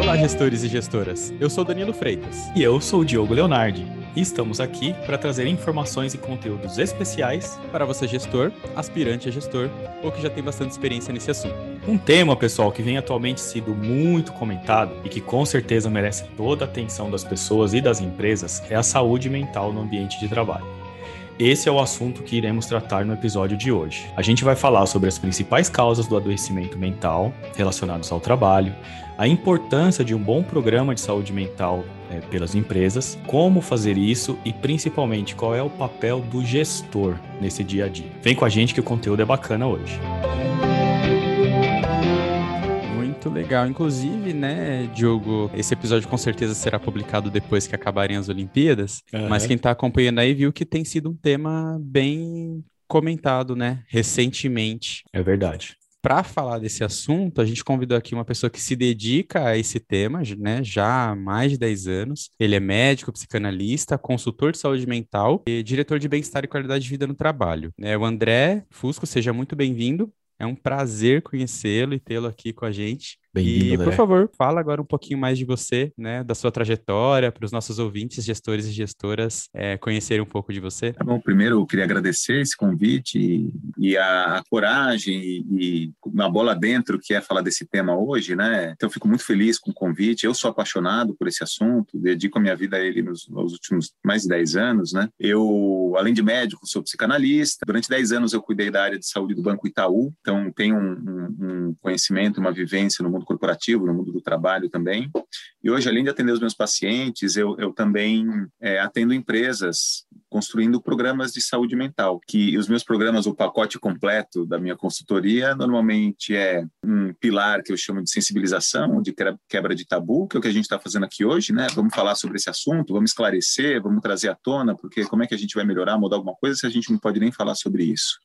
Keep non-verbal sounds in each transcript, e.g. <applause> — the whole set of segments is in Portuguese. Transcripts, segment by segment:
Olá, gestores e gestoras. Eu sou Danilo Freitas. E eu sou o Diogo Leonardi. E estamos aqui para trazer informações e conteúdos especiais para você, gestor, aspirante a gestor ou que já tem bastante experiência nesse assunto. Um tema, pessoal, que vem atualmente sido muito comentado e que com certeza merece toda a atenção das pessoas e das empresas é a saúde mental no ambiente de trabalho. Esse é o assunto que iremos tratar no episódio de hoje. A gente vai falar sobre as principais causas do adoecimento mental relacionados ao trabalho, a importância de um bom programa de saúde mental é, pelas empresas, como fazer isso e principalmente qual é o papel do gestor nesse dia a dia. Vem com a gente que o conteúdo é bacana hoje muito legal. Inclusive, né, Diogo, esse episódio com certeza será publicado depois que acabarem as Olimpíadas, uhum. mas quem está acompanhando aí viu que tem sido um tema bem comentado, né, recentemente. É verdade. Para falar desse assunto, a gente convidou aqui uma pessoa que se dedica a esse tema, né, já há mais de 10 anos. Ele é médico, psicanalista, consultor de saúde mental e diretor de bem-estar e qualidade de vida no trabalho. É o André Fusco, seja muito bem-vindo. É um prazer conhecê-lo e tê-lo aqui com a gente. E, por favor, fala agora um pouquinho mais de você, né, da sua trajetória, para os nossos ouvintes, gestores e gestoras, é, conhecerem um pouco de você. Tá bom, primeiro eu queria agradecer esse convite e, e a, a, coragem e, e uma bola dentro que é falar desse tema hoje, né? Então eu fico muito feliz com o convite. Eu sou apaixonado por esse assunto, dedico a minha vida a ele nos, nos últimos mais de 10 anos, né? Eu, além de médico, sou psicanalista. Durante 10 anos eu cuidei da área de saúde do Banco Itaú, então tenho um, um, um conhecimento, uma vivência no mundo mundo corporativo, no mundo do trabalho também. E hoje, além de atender os meus pacientes, eu, eu também é, atendo empresas construindo programas de saúde mental, que os meus programas, o pacote completo da minha consultoria, normalmente é um pilar que eu chamo de sensibilização, de quebra de tabu, que é o que a gente está fazendo aqui hoje, né? Vamos falar sobre esse assunto, vamos esclarecer, vamos trazer à tona, porque como é que a gente vai melhorar, mudar alguma coisa se a gente não pode nem falar sobre isso?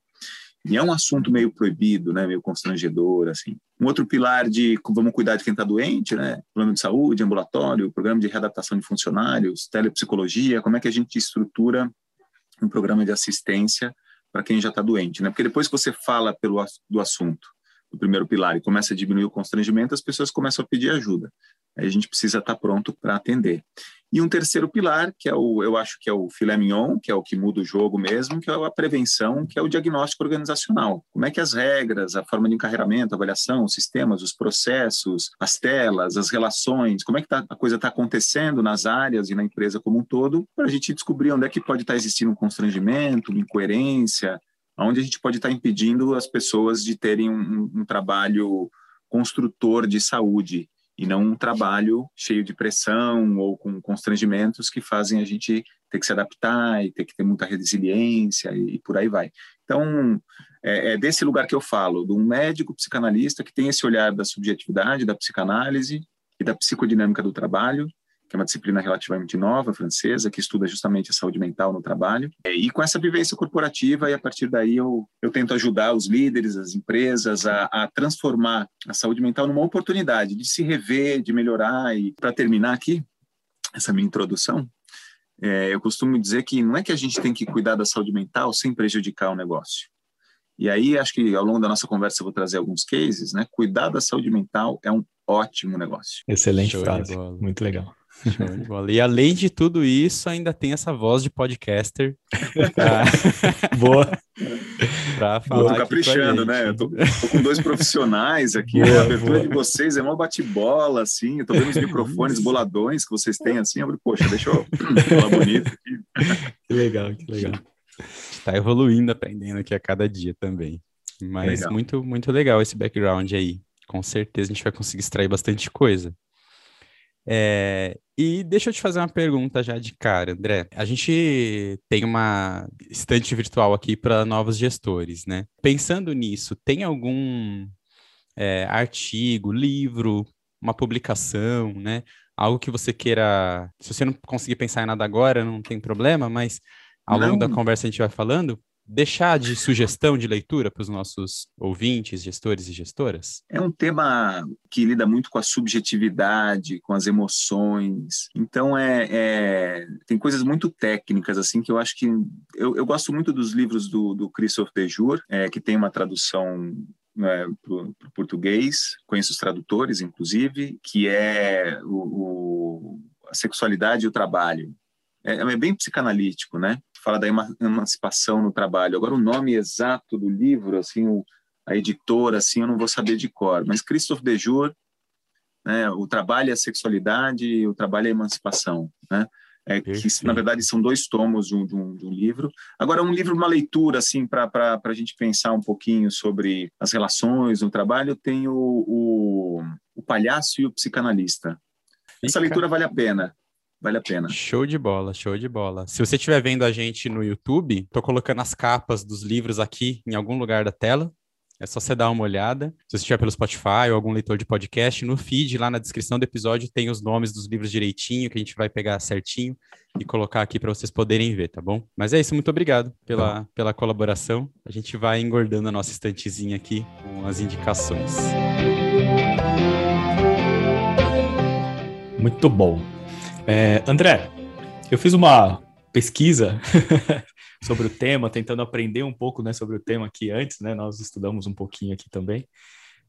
E é um assunto meio proibido, né, meio constrangedor, assim. Um outro pilar de vamos cuidar de quem está doente, né, plano de saúde, ambulatório, programa de readaptação de funcionários, telepsicologia, como é que a gente estrutura um programa de assistência para quem já está doente, né? Porque depois que você fala pelo do assunto, do primeiro pilar e começa a diminuir o constrangimento, as pessoas começam a pedir ajuda. A gente precisa estar tá pronto para atender. E um terceiro pilar, que é o, eu acho que é o filé mignon, que é o que muda o jogo mesmo, que é a prevenção, que é o diagnóstico organizacional. Como é que as regras, a forma de encarreiramento, avaliação, os sistemas, os processos, as telas, as relações, como é que tá, a coisa está acontecendo nas áreas e na empresa como um todo, para a gente descobrir onde é que pode estar tá existindo um constrangimento, uma incoerência, onde a gente pode estar tá impedindo as pessoas de terem um, um trabalho construtor de saúde e não um trabalho cheio de pressão ou com constrangimentos que fazem a gente ter que se adaptar e ter que ter muita resiliência e, e por aí vai. Então, é, é, desse lugar que eu falo, de um médico psicanalista que tem esse olhar da subjetividade, da psicanálise e da psicodinâmica do trabalho, que é uma disciplina relativamente nova, francesa, que estuda justamente a saúde mental no trabalho. É, e com essa vivência corporativa, e a partir daí eu, eu tento ajudar os líderes, as empresas a, a transformar a saúde mental numa oportunidade de se rever, de melhorar. E para terminar aqui, essa minha introdução, é, eu costumo dizer que não é que a gente tem que cuidar da saúde mental sem prejudicar o negócio. E aí, acho que ao longo da nossa conversa eu vou trazer alguns cases, né? Cuidar da saúde mental é um ótimo negócio. Excelente Show frase, muito legal. Show de bola. E além de tudo isso, ainda tem essa voz de podcaster. Pra... <laughs> Boa. pra falar. Tô caprichando, né? Eu tô, tô, com dois profissionais aqui. Boa, a abertura boa. de vocês é uma bate-bola, assim. Eu tô vendo os microfones boladões que vocês têm, assim. Eu falei, poxa, deixa eu falar bonito aqui. <laughs> Que legal, que legal. Está evoluindo, aprendendo aqui a cada dia também. Mas legal. muito, muito legal esse background aí. Com certeza a gente vai conseguir extrair bastante coisa. É, e deixa eu te fazer uma pergunta já de cara, André. A gente tem uma estante virtual aqui para novos gestores, né? Pensando nisso, tem algum é, artigo, livro, uma publicação, né? Algo que você queira. Se você não conseguir pensar em nada agora, não tem problema, mas ao longo da conversa a gente vai falando deixar de sugestão de leitura para os nossos ouvintes, gestores e gestoras? É um tema que lida muito com a subjetividade, com as emoções. Então é, é tem coisas muito técnicas assim que eu acho que eu, eu gosto muito dos livros do, do Christophe Dejour, é, que tem uma tradução né, para o português, conheço os tradutores, inclusive, que é o, o, a sexualidade e o trabalho. É, é bem psicanalítico, né? Fala da emancipação no trabalho. Agora, o nome exato do livro, assim, o, a editora, assim, eu não vou saber de cor, mas Christophe Dejour, né, o trabalho e a sexualidade, o trabalho e a emancipação, né? É, que na verdade são dois tomos de um, de um, de um livro. Agora, um livro, uma leitura, assim, para a gente pensar um pouquinho sobre as relações no trabalho, tem o, o, o Palhaço e o Psicanalista. Essa leitura vale a pena. Vale a pena. Show de bola, show de bola. Se você estiver vendo a gente no YouTube, tô colocando as capas dos livros aqui em algum lugar da tela. É só você dar uma olhada. Se você estiver pelo Spotify ou algum leitor de podcast, no feed, lá na descrição do episódio, tem os nomes dos livros direitinho, que a gente vai pegar certinho e colocar aqui para vocês poderem ver, tá bom? Mas é isso, muito obrigado pela, tá. pela colaboração. A gente vai engordando a nossa estantezinha aqui com as indicações. Muito bom. É, André, eu fiz uma pesquisa <laughs> sobre o tema, tentando aprender um pouco né, sobre o tema aqui antes, né? Nós estudamos um pouquinho aqui também.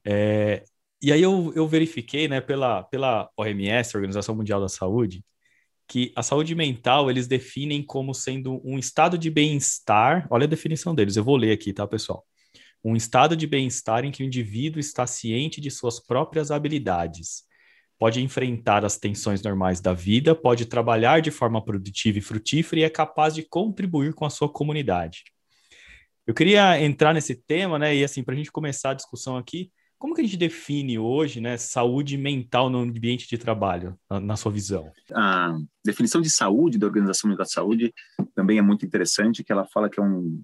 É, e aí eu, eu verifiquei, né, pela, pela OMS, Organização Mundial da Saúde, que a saúde mental eles definem como sendo um estado de bem-estar. Olha a definição deles, eu vou ler aqui, tá, pessoal? Um estado de bem-estar em que o indivíduo está ciente de suas próprias habilidades, pode enfrentar as tensões normais da vida, pode trabalhar de forma produtiva e frutífera e é capaz de contribuir com a sua comunidade. Eu queria entrar nesse tema, né? E assim, para a gente começar a discussão aqui, como que a gente define hoje, né, saúde mental no ambiente de trabalho, na, na sua visão? A definição de saúde da Organização Mundial da Saúde também é muito interessante, que ela fala que é um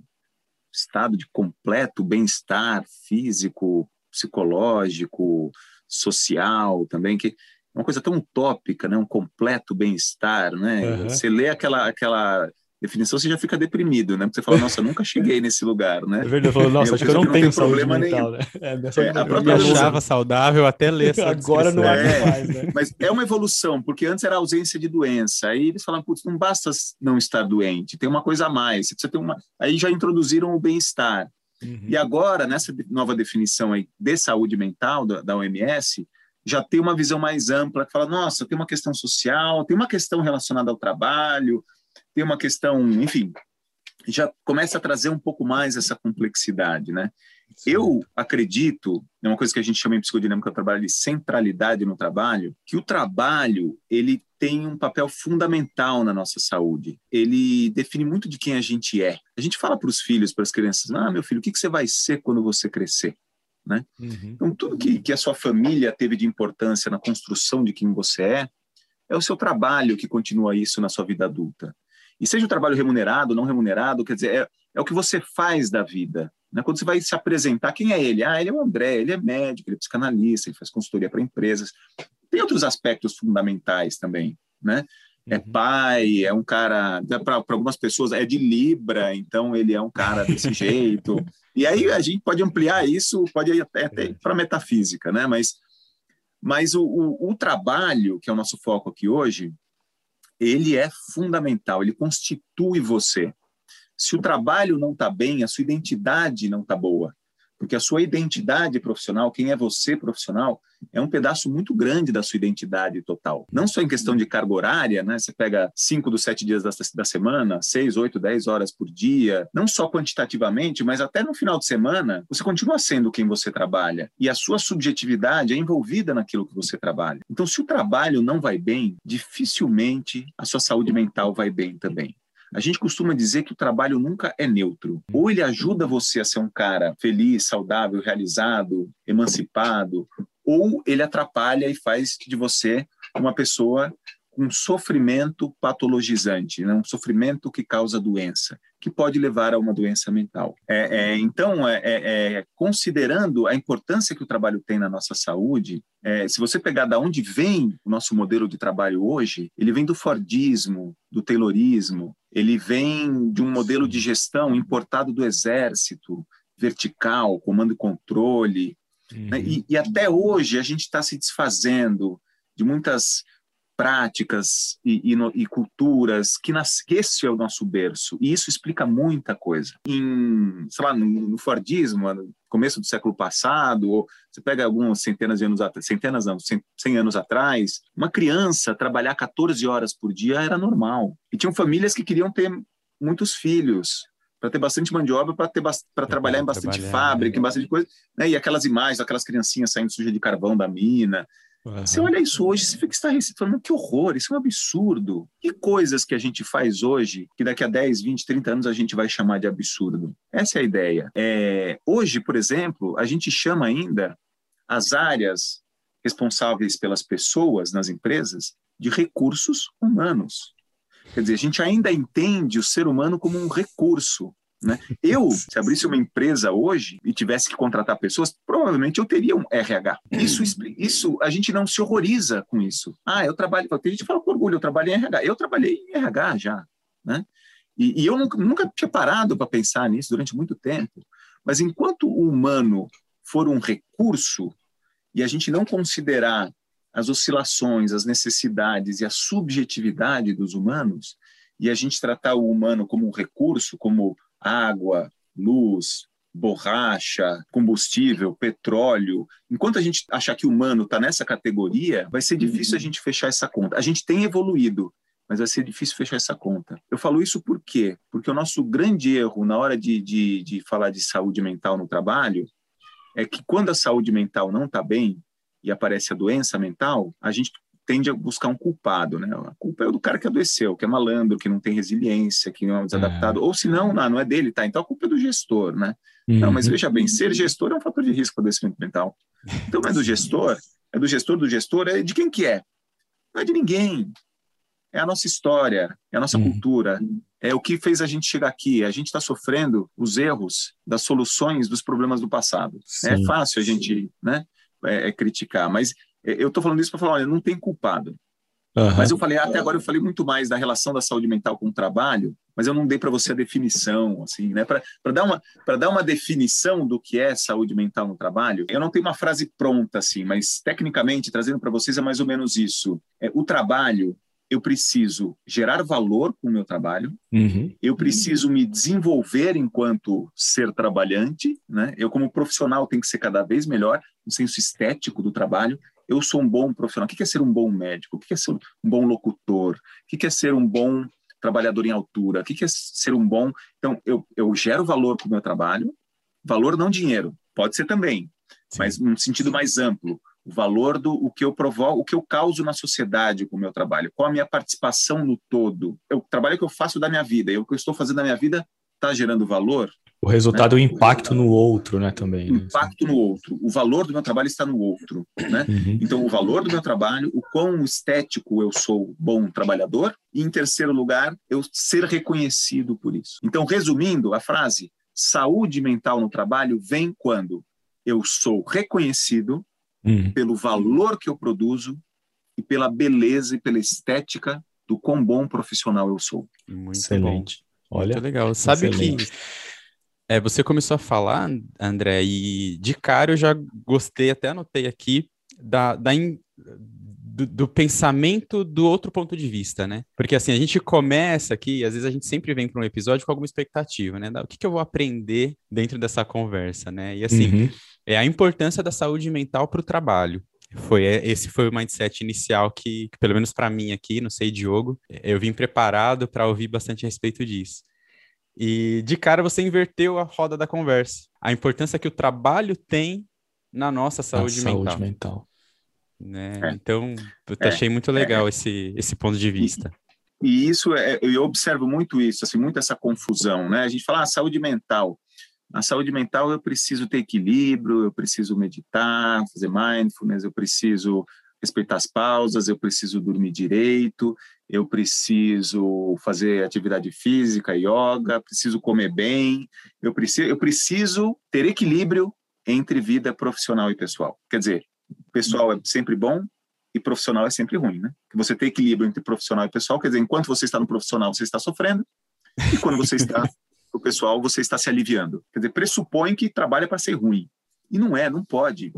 estado de completo bem-estar físico, psicológico, social também, que é uma coisa tão utópica, né? um completo bem-estar. Né? Uhum. Você lê aquela, aquela definição, você já fica deprimido, né? Porque você fala, nossa, eu nunca cheguei nesse lugar, né? É verdade, eu nossa, eu acho que eu não, não tenho problema mental, nenhum. Né? <laughs> É, é, eu me achava saudável até ler essa <laughs> Agora não é mais, né? Mas é uma evolução, porque antes era ausência de doença, aí eles falam, putz, não basta não estar doente, tem uma coisa a mais, você tem uma... Aí já introduziram o bem-estar. Uhum. E agora, nessa nova definição aí de saúde mental da, da OMS, já tem uma visão mais ampla, que fala, nossa, tem uma questão social, tem uma questão relacionada ao trabalho, tem uma questão, enfim, já começa a trazer um pouco mais essa complexidade, né? Sim. Eu acredito, é uma coisa que a gente chama em psicodinâmica do trabalho de centralidade no trabalho, que o trabalho ele tem um papel fundamental na nossa saúde. Ele define muito de quem a gente é. A gente fala para os filhos, para as crianças, ah, meu filho, o que, que você vai ser quando você crescer? Né? Uhum. Então, tudo que, que a sua família teve de importância na construção de quem você é, é o seu trabalho que continua isso na sua vida adulta. E seja o trabalho remunerado, não remunerado, quer dizer, é, é o que você faz da vida. Né? Quando você vai se apresentar, quem é ele? Ah, ele é o André, ele é médico, ele é psicanalista, ele faz consultoria para empresas. Tem outros aspectos fundamentais também, né? É uhum. pai, é um cara, para algumas pessoas é de Libra, então ele é um cara desse <laughs> jeito. E aí a gente pode ampliar isso, pode ir até, até é. para metafísica, né? Mas, mas o, o, o trabalho, que é o nosso foco aqui hoje, ele é fundamental, ele constitui você. Se o trabalho não está bem, a sua identidade não está boa. Porque a sua identidade profissional, quem é você profissional, é um pedaço muito grande da sua identidade total. Não só em questão de carga horária, né? Você pega cinco dos sete dias da, da semana, seis, oito, dez horas por dia, não só quantitativamente, mas até no final de semana, você continua sendo quem você trabalha. E a sua subjetividade é envolvida naquilo que você trabalha. Então, se o trabalho não vai bem, dificilmente a sua saúde mental vai bem também. A gente costuma dizer que o trabalho nunca é neutro. Ou ele ajuda você a ser um cara feliz, saudável, realizado, emancipado, ou ele atrapalha e faz de você uma pessoa com sofrimento patologizante, né? um sofrimento que causa doença, que pode levar a uma doença mental. É, é, então, é, é, é considerando a importância que o trabalho tem na nossa saúde, é, se você pegar da onde vem o nosso modelo de trabalho hoje, ele vem do Fordismo, do Taylorismo, ele vem de um modelo de gestão importado do exército, vertical, comando e controle, uhum. né? e, e até hoje a gente está se desfazendo de muitas práticas e, e, no, e culturas que, nas, que esse é o nosso berço e isso explica muita coisa em sei lá no, no Fordismo começo do século passado, ou você pega algumas centenas de anos atrás, centenas não, 100 anos atrás, uma criança trabalhar 14 horas por dia era normal. E tinham famílias que queriam ter muitos filhos, para ter bastante obra, para ter para trabalhar em bastante trabalhar, fábrica, né? em bastante coisa, né? E aquelas imagens, aquelas criancinhas saindo suja de carvão da mina, Você olha isso hoje, você fica falando que horror, isso é um absurdo. Que coisas que a gente faz hoje que daqui a 10, 20, 30 anos a gente vai chamar de absurdo? Essa é a ideia. É, hoje, por exemplo, a gente chama ainda as áreas responsáveis pelas pessoas nas empresas de recursos humanos. Quer dizer, a gente ainda entende o ser humano como um recurso. Né? Eu, se abrisse uma empresa hoje e tivesse que contratar pessoas, provavelmente eu teria um RH. Isso, isso a gente não se horroriza com isso. Ah, eu trabalho. Tem gente que fala com orgulho, eu trabalhei em RH. Eu trabalhei em RH já. Né? E, e eu nunca, nunca tinha parado para pensar nisso durante muito tempo. Mas enquanto o humano for um recurso e a gente não considerar as oscilações, as necessidades e a subjetividade dos humanos, e a gente tratar o humano como um recurso, como água, luz, borracha, combustível, petróleo. Enquanto a gente achar que o humano está nessa categoria, vai ser difícil a gente fechar essa conta. A gente tem evoluído, mas vai ser difícil fechar essa conta. Eu falo isso por quê? Porque o nosso grande erro na hora de, de, de falar de saúde mental no trabalho é que quando a saúde mental não está bem e aparece a doença mental, a gente tende a buscar um culpado, né? A culpa é do cara que adoeceu, que é malandro, que não tem resiliência, que não é desadaptado. É. Ou se não, não, é dele, tá? Então a culpa é do gestor, né? Uhum. Não, mas veja bem, ser gestor é um fator de risco para adoecimento mental. Então não é do gestor, é do gestor do gestor, é de quem que é? Não é de ninguém. É a nossa história, é a nossa uhum. cultura, é o que fez a gente chegar aqui. A gente está sofrendo os erros das soluções dos problemas do passado. Sim, é fácil a gente né, é, é criticar, mas eu estou falando isso para falar, olha, não tem culpado. Uhum. Mas eu falei, até agora eu falei muito mais da relação da saúde mental com o trabalho, mas eu não dei para você a definição, assim, né? Para dar, uma, dar uma definição do que é saúde mental no trabalho, eu não tenho uma frase pronta, assim, mas tecnicamente, trazendo para vocês, é mais ou menos isso. É, o trabalho, eu preciso gerar valor com o meu trabalho, uhum. eu preciso me desenvolver enquanto ser trabalhante, né? Eu, como profissional, tenho que ser cada vez melhor, no senso estético do trabalho, eu sou um bom profissional. O que é ser um bom médico? O que é ser um bom locutor? O que é ser um bom trabalhador em altura? O que é ser um bom. Então, eu, eu gero valor para o meu trabalho, valor não dinheiro, pode ser também, Sim. mas num sentido mais amplo. O valor do o que eu provoco, o que eu causo na sociedade com o meu trabalho, qual a minha participação no todo. O trabalho que eu faço da minha vida e o que eu estou fazendo da minha vida está gerando valor, o resultado né? o impacto no outro, né, também. O né? impacto no outro. O valor do meu trabalho está no outro, né? Uhum. Então, o valor do meu trabalho, o quão estético eu sou bom trabalhador, e em terceiro lugar, eu ser reconhecido por isso. Então, resumindo a frase, saúde mental no trabalho vem quando eu sou reconhecido uhum. pelo valor que eu produzo e pela beleza e pela estética do quão bom profissional eu sou. Muito Excelente. Bom. Olha, Muito legal. Sabe Excelente. que é, você começou a falar, André, e de cara eu já gostei, até anotei aqui, da, da in, do, do, pensamento do outro ponto de vista, né? Porque assim, a gente começa aqui, às vezes a gente sempre vem para um episódio com alguma expectativa, né? O que, que eu vou aprender dentro dessa conversa, né? E assim, uhum. é a importância da saúde mental para o trabalho. Foi é, esse foi o mindset inicial que, que pelo menos para mim aqui, não sei Diogo, eu vim preparado para ouvir bastante a respeito disso. E de cara você inverteu a roda da conversa. A importância que o trabalho tem na nossa saúde, mental. saúde mental. Né? É. Então, eu é. achei muito legal é. esse, esse ponto de vista. E, e isso, é, eu observo muito isso, assim, muito essa confusão, né? A gente fala, ah, saúde mental. Na saúde mental eu preciso ter equilíbrio, eu preciso meditar, fazer mindfulness, eu preciso respeitar as pausas, eu preciso dormir direito, eu preciso fazer atividade física, yoga, preciso comer bem, eu preciso, eu preciso ter equilíbrio entre vida profissional e pessoal. Quer dizer, pessoal é sempre bom e profissional é sempre ruim, né? Que você ter equilíbrio entre profissional e pessoal, quer dizer, enquanto você está no profissional, você está sofrendo, e quando você está no pessoal, você está se aliviando. Quer dizer, pressupõe que trabalha para ser ruim. E não é, não pode.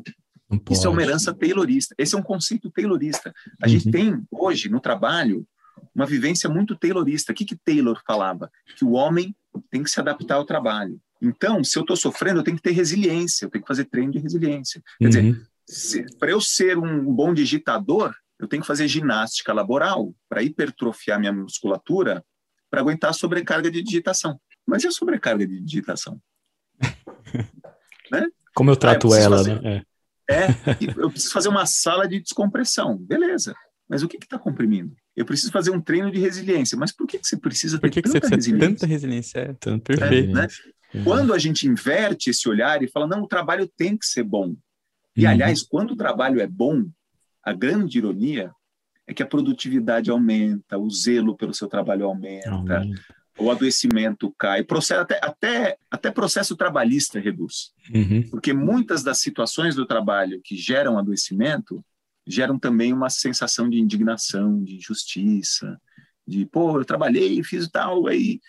Isso é uma herança taylorista. Esse é um conceito taylorista. A uhum. gente tem hoje no trabalho uma vivência muito taylorista. O que, que Taylor falava? Que o homem tem que se adaptar ao trabalho. Então, se eu estou sofrendo, eu tenho que ter resiliência, eu tenho que fazer treino de resiliência. Quer uhum. dizer, para eu ser um bom digitador, eu tenho que fazer ginástica laboral para hipertrofiar minha musculatura para aguentar a sobrecarga de digitação. Mas e a sobrecarga de digitação? <laughs> né? Como eu trato ah, eu ela, fazer, né? É, é eu preciso fazer uma sala de descompressão. Beleza. Mas o que está comprimindo? Eu preciso fazer um treino de resiliência. Mas por que, que você precisa ter por que tanta que você precisa resiliência? Tanta resiliência, é, tanto perfeito. É, né? Uhum. Quando a gente inverte esse olhar e fala, não, o trabalho tem que ser bom. E, uhum. aliás, quando o trabalho é bom, a grande ironia é que a produtividade aumenta, o zelo pelo seu trabalho aumenta, o adoecimento cai, processo, até, até, até processo trabalhista reduz. Uhum. Porque muitas das situações do trabalho que geram adoecimento geram também uma sensação de indignação, de injustiça, de, pô, eu trabalhei, fiz tal, aí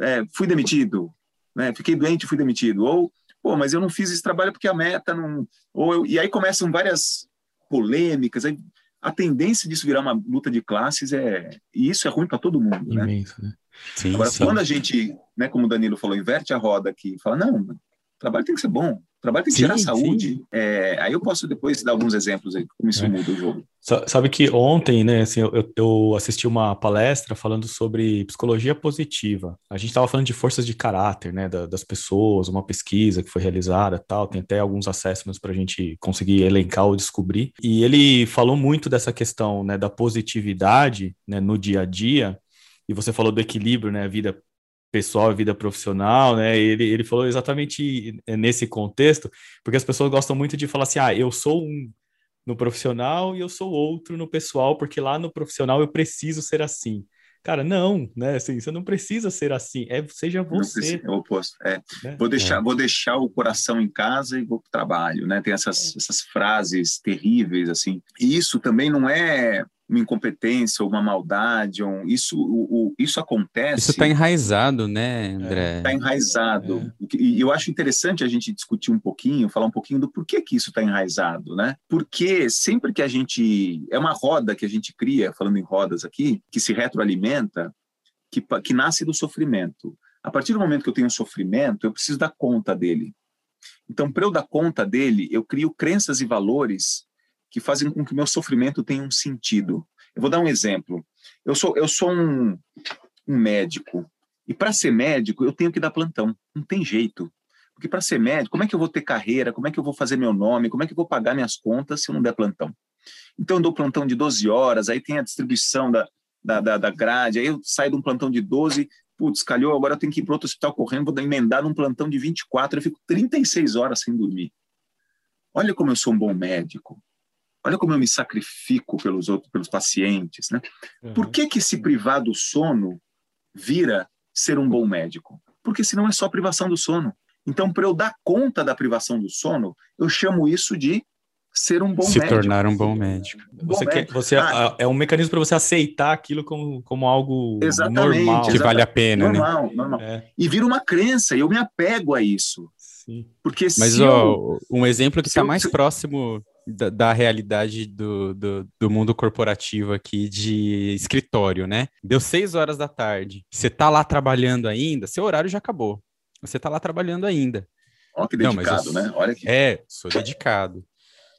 é, fui demitido, né? Fiquei doente, fui demitido. Ou, pô, mas eu não fiz esse trabalho porque a meta não. Ou eu... E aí começam várias polêmicas. Aí a tendência disso virar uma luta de classes é. E isso é ruim para todo mundo, né? Imenso, né? Sim, Agora, sim. quando a gente, né, como o Danilo falou, inverte a roda aqui, fala, não, o trabalho tem que ser bom, trabalho tem que sim, gerar saúde. É, aí eu posso depois dar alguns exemplos aí, como isso é. muda o jogo. Sabe que ontem, né, assim, eu, eu assisti uma palestra falando sobre psicologia positiva. A gente estava falando de forças de caráter, né, da, das pessoas, uma pesquisa que foi realizada tal, tem até alguns assessments para a gente conseguir elencar ou descobrir. E ele falou muito dessa questão, né, da positividade, né, no dia a dia, e você falou do equilíbrio, né, a vida pessoal e vida profissional, né? Ele, ele falou exatamente nesse contexto, porque as pessoas gostam muito de falar assim: ah, eu sou um no profissional e eu sou outro no pessoal, porque lá no profissional eu preciso ser assim. Cara, não, né? Assim, você não precisa ser assim, é seja você. É o oposto. É. Né? Vou, deixar, é. vou deixar o coração em casa e vou para o trabalho, né? Tem essas, é. essas frases terríveis, assim. E isso também não é uma incompetência, uma maldade, um, isso, o, o, isso acontece. Isso está enraizado, né, André? Está enraizado. É. E eu acho interessante a gente discutir um pouquinho, falar um pouquinho do porquê que isso está enraizado, né? Porque sempre que a gente. É uma roda que a gente cria, falando em rodas aqui, que se retroalimenta, que, que nasce do sofrimento. A partir do momento que eu tenho sofrimento, eu preciso dar conta dele. Então, para eu dar conta dele, eu crio crenças e valores que fazem com que o meu sofrimento tenha um sentido. Eu vou dar um exemplo. Eu sou, eu sou um, um médico, e para ser médico eu tenho que dar plantão, não tem jeito. Porque para ser médico, como é que eu vou ter carreira? Como é que eu vou fazer meu nome? Como é que eu vou pagar minhas contas se eu não der plantão? Então eu dou plantão de 12 horas, aí tem a distribuição da, da, da, da grade, aí eu saio de um plantão de 12, putz, calhou, agora eu tenho que ir para outro hospital correndo, vou emendar num plantão de 24, eu fico 36 horas sem dormir. Olha como eu sou um bom médico. Olha como eu me sacrifico pelos outros, pelos pacientes, né? Uhum. Por que que se privar do sono vira ser um bom médico? Porque senão é só privação do sono. Então, para eu dar conta da privação do sono, eu chamo isso de ser um bom se médico. Se tornar um bom médico. Você, quer, você ah, é um mecanismo para você aceitar aquilo como, como algo normal. Que vale a pena, normal, né? Normal, é. E vira uma crença, e eu me apego a isso. Sim. Porque Mas, ó, eu, um exemplo que está mais eu, próximo da, da realidade do, do, do, mundo corporativo aqui de escritório, né? Deu seis horas da tarde, você tá lá trabalhando ainda, seu horário já acabou. Você tá lá trabalhando ainda. Olha que dedicado, Não, eu, né? Olha que... É, sou dedicado.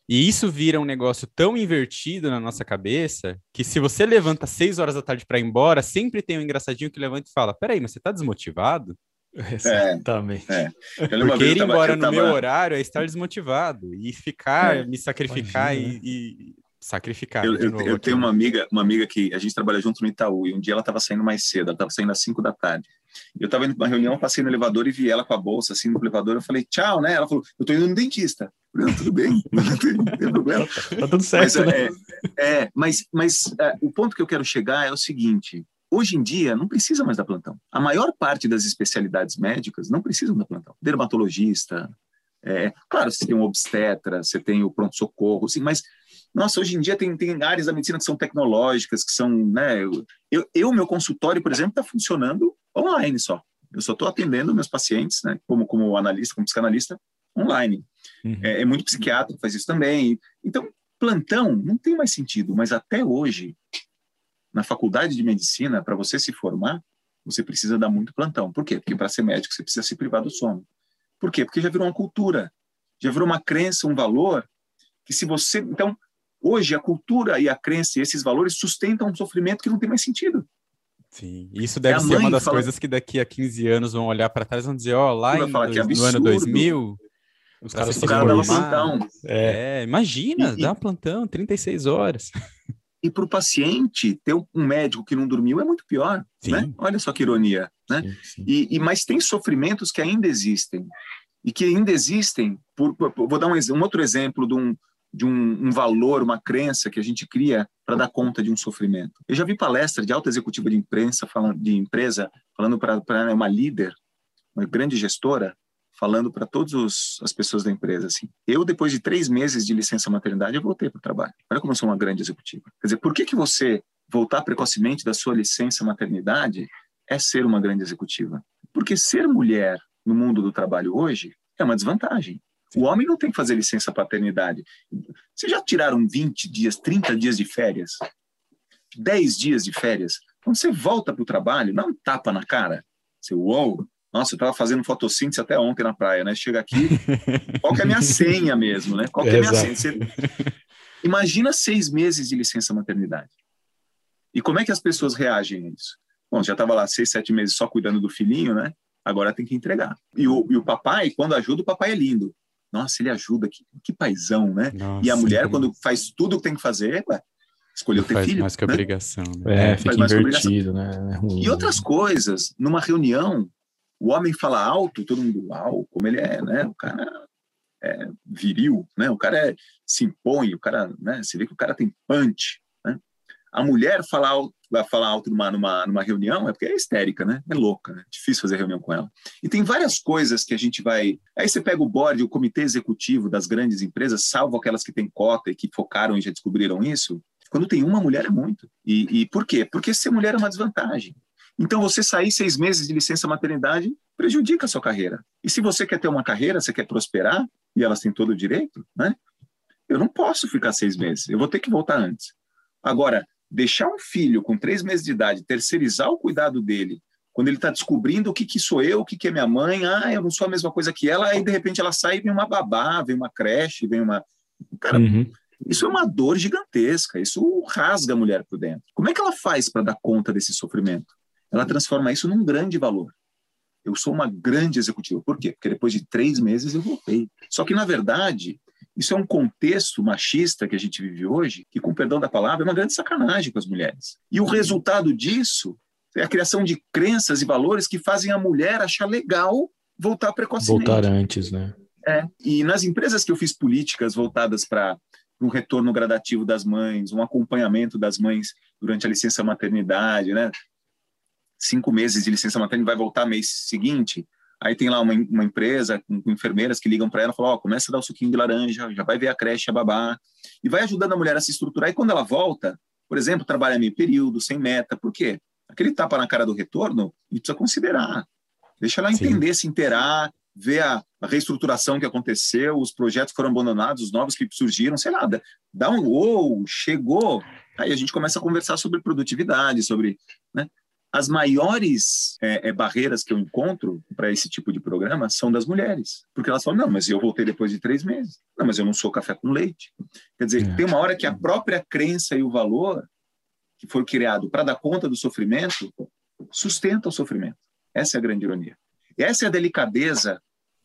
E isso vira um negócio tão invertido na nossa cabeça que se você levanta seis horas da tarde para ir embora, sempre tem um engraçadinho que levanta e fala: Peraí, mas você tá desmotivado? <laughs> Exatamente. É, é. Porque ir tava, embora no tava... meu horário é estar desmotivado e ficar, é, me sacrificar e, e, sacrificar. Eu, eu, eu tenho uma amiga, uma amiga que a gente trabalha junto no Itaú e um dia ela estava saindo mais cedo, ela estava saindo às 5 da tarde. Eu estava indo para uma reunião, passei no elevador e vi ela com a bolsa assim no elevador. Eu falei, tchau, né? Ela falou, eu estou indo no dentista. Falei, tudo bem, <laughs> não tem, não tem problema. tá tudo certo. Mas, né? é, é, mas, mas é, o ponto que eu quero chegar é o seguinte: Hoje em dia, não precisa mais dar plantão. A maior parte das especialidades médicas não precisam dar plantão. Dermatologista, é, claro, você tem um obstetra, você tem o pronto-socorro, sim, mas, nossa, hoje em dia tem, tem áreas da medicina que são tecnológicas, que são, né, eu, eu meu consultório, por exemplo, está funcionando online só. Eu só estou atendendo meus pacientes, né, como, como analista, como psicanalista, online. Uhum. É, é muito psiquiatra que faz isso também. Então, plantão não tem mais sentido, mas até hoje na faculdade de medicina, para você se formar, você precisa dar muito plantão. Por quê? Porque para ser médico você precisa se privar do sono. Por quê? Porque já virou uma cultura, já virou uma crença, um valor que se você, então, hoje a cultura e a crença e esses valores sustentam um sofrimento que não tem mais sentido. Sim, isso deve é ser uma das fala... coisas que daqui a 15 anos vão olhar para trás e vão dizer, ó, oh, lá em, dois, no ano 2000, os caras cara dava plantão. É, é imagina, e, dá plantão, 36 horas. E para o paciente, ter um médico que não dormiu é muito pior, sim. né? Olha só que ironia, né? Sim, sim. E, e, mas tem sofrimentos que ainda existem e que ainda existem. Por, vou dar um, um, outro exemplo de, um, de um, um valor, uma crença que a gente cria para dar conta de um sofrimento. Eu já vi palestra de alta executiva de imprensa falando de empresa falando para uma líder, uma grande gestora, falando para todas as pessoas da empresa assim: eu depois de três meses de licença maternidade eu voltei para o trabalho. Olha como eu sou uma grande executiva. Quer dizer, por que que você voltar precocemente da sua licença maternidade é ser uma grande executiva? Porque ser mulher no mundo do trabalho hoje é uma desvantagem. O homem não tem que fazer licença paternidade. Vocês já tiraram 20 dias, 30 dias de férias? 10 dias de férias? Quando você volta para o trabalho, não um tapa na cara. Você, uou, nossa, eu estava fazendo fotossíntese até ontem na praia, né? Chega aqui, qual que é a minha senha mesmo, né? Qual que é a minha senha? Você... Imagina seis meses de licença maternidade. E como é que as pessoas reagem a isso? Bom, já estava lá seis, sete meses só cuidando do filhinho, né? Agora tem que entregar. E o, e o papai, quando ajuda, o papai é lindo. Nossa, ele ajuda, que, que paizão, né? Nossa, e a mulher, quando faz tudo o que tem que fazer, ué, escolheu ter faz filho. mais que né? obrigação. Né? É, é fica invertido, né? É e outras coisas. Numa reunião, o homem fala alto, todo mundo, uau, como ele é, né? O cara é viril, né? O cara é, se impõe, o cara, né? Você vê que o cara tem punch, né? A mulher fala alto, vai falar alto numa, numa, numa reunião é porque é histérica, né? É louca, né? Difícil fazer reunião com ela. E tem várias coisas que a gente vai. Aí você pega o board, o comitê executivo das grandes empresas, salvo aquelas que têm cota e que focaram e já descobriram isso. Quando tem uma mulher é muito. E, e por quê? Porque ser mulher é uma desvantagem. Então, você sair seis meses de licença maternidade prejudica a sua carreira. E se você quer ter uma carreira, você quer prosperar, e elas têm todo o direito, né? Eu não posso ficar seis meses, eu vou ter que voltar antes. Agora, deixar um filho com três meses de idade, terceirizar o cuidado dele, quando ele está descobrindo o que, que sou eu, o que, que é minha mãe, ah, eu não sou a mesma coisa que ela, aí de repente ela sai e vem uma babá, vem uma creche, vem uma. Cara, uhum. isso é uma dor gigantesca, isso rasga a mulher por dentro. Como é que ela faz para dar conta desse sofrimento? Ela transforma isso num grande valor. Eu sou uma grande executiva. Por quê? Porque depois de três meses eu voltei. Só que, na verdade, isso é um contexto machista que a gente vive hoje, que, com perdão da palavra, é uma grande sacanagem com as mulheres. E o resultado disso é a criação de crenças e valores que fazem a mulher achar legal voltar precocemente. Voltar antes, né? É. E nas empresas que eu fiz políticas voltadas para um retorno gradativo das mães, um acompanhamento das mães durante a licença maternidade, né? Cinco meses de licença maternidade vai voltar mês seguinte. Aí tem lá uma, uma empresa com, com, enfermeiras que ligam para ela e falam: Ó, oh, começa a dar o suquinho de laranja, já vai ver a creche, a babá, e vai ajudando a mulher a se estruturar. E quando ela volta, por exemplo, trabalha meio período, sem meta, por quê? Aquele tapa na cara do retorno, a gente precisa considerar. Deixa ela entender, Sim. se inteirar, ver a, a, reestruturação que aconteceu, os projetos foram abandonados, os novos que surgiram, sei lá, dá um ou chegou. Aí a gente começa a conversar sobre produtividade, sobre. Né? As maiores é, é, barreiras que eu encontro para esse tipo de programa são das mulheres, porque elas falam: não, mas eu voltei depois de três meses. Não, mas eu não sou café com leite. Quer dizer, é. tem uma hora que a própria crença e o valor que foi criado para dar conta do sofrimento sustenta o sofrimento. Essa é a grande ironia. Essa é a delicadeza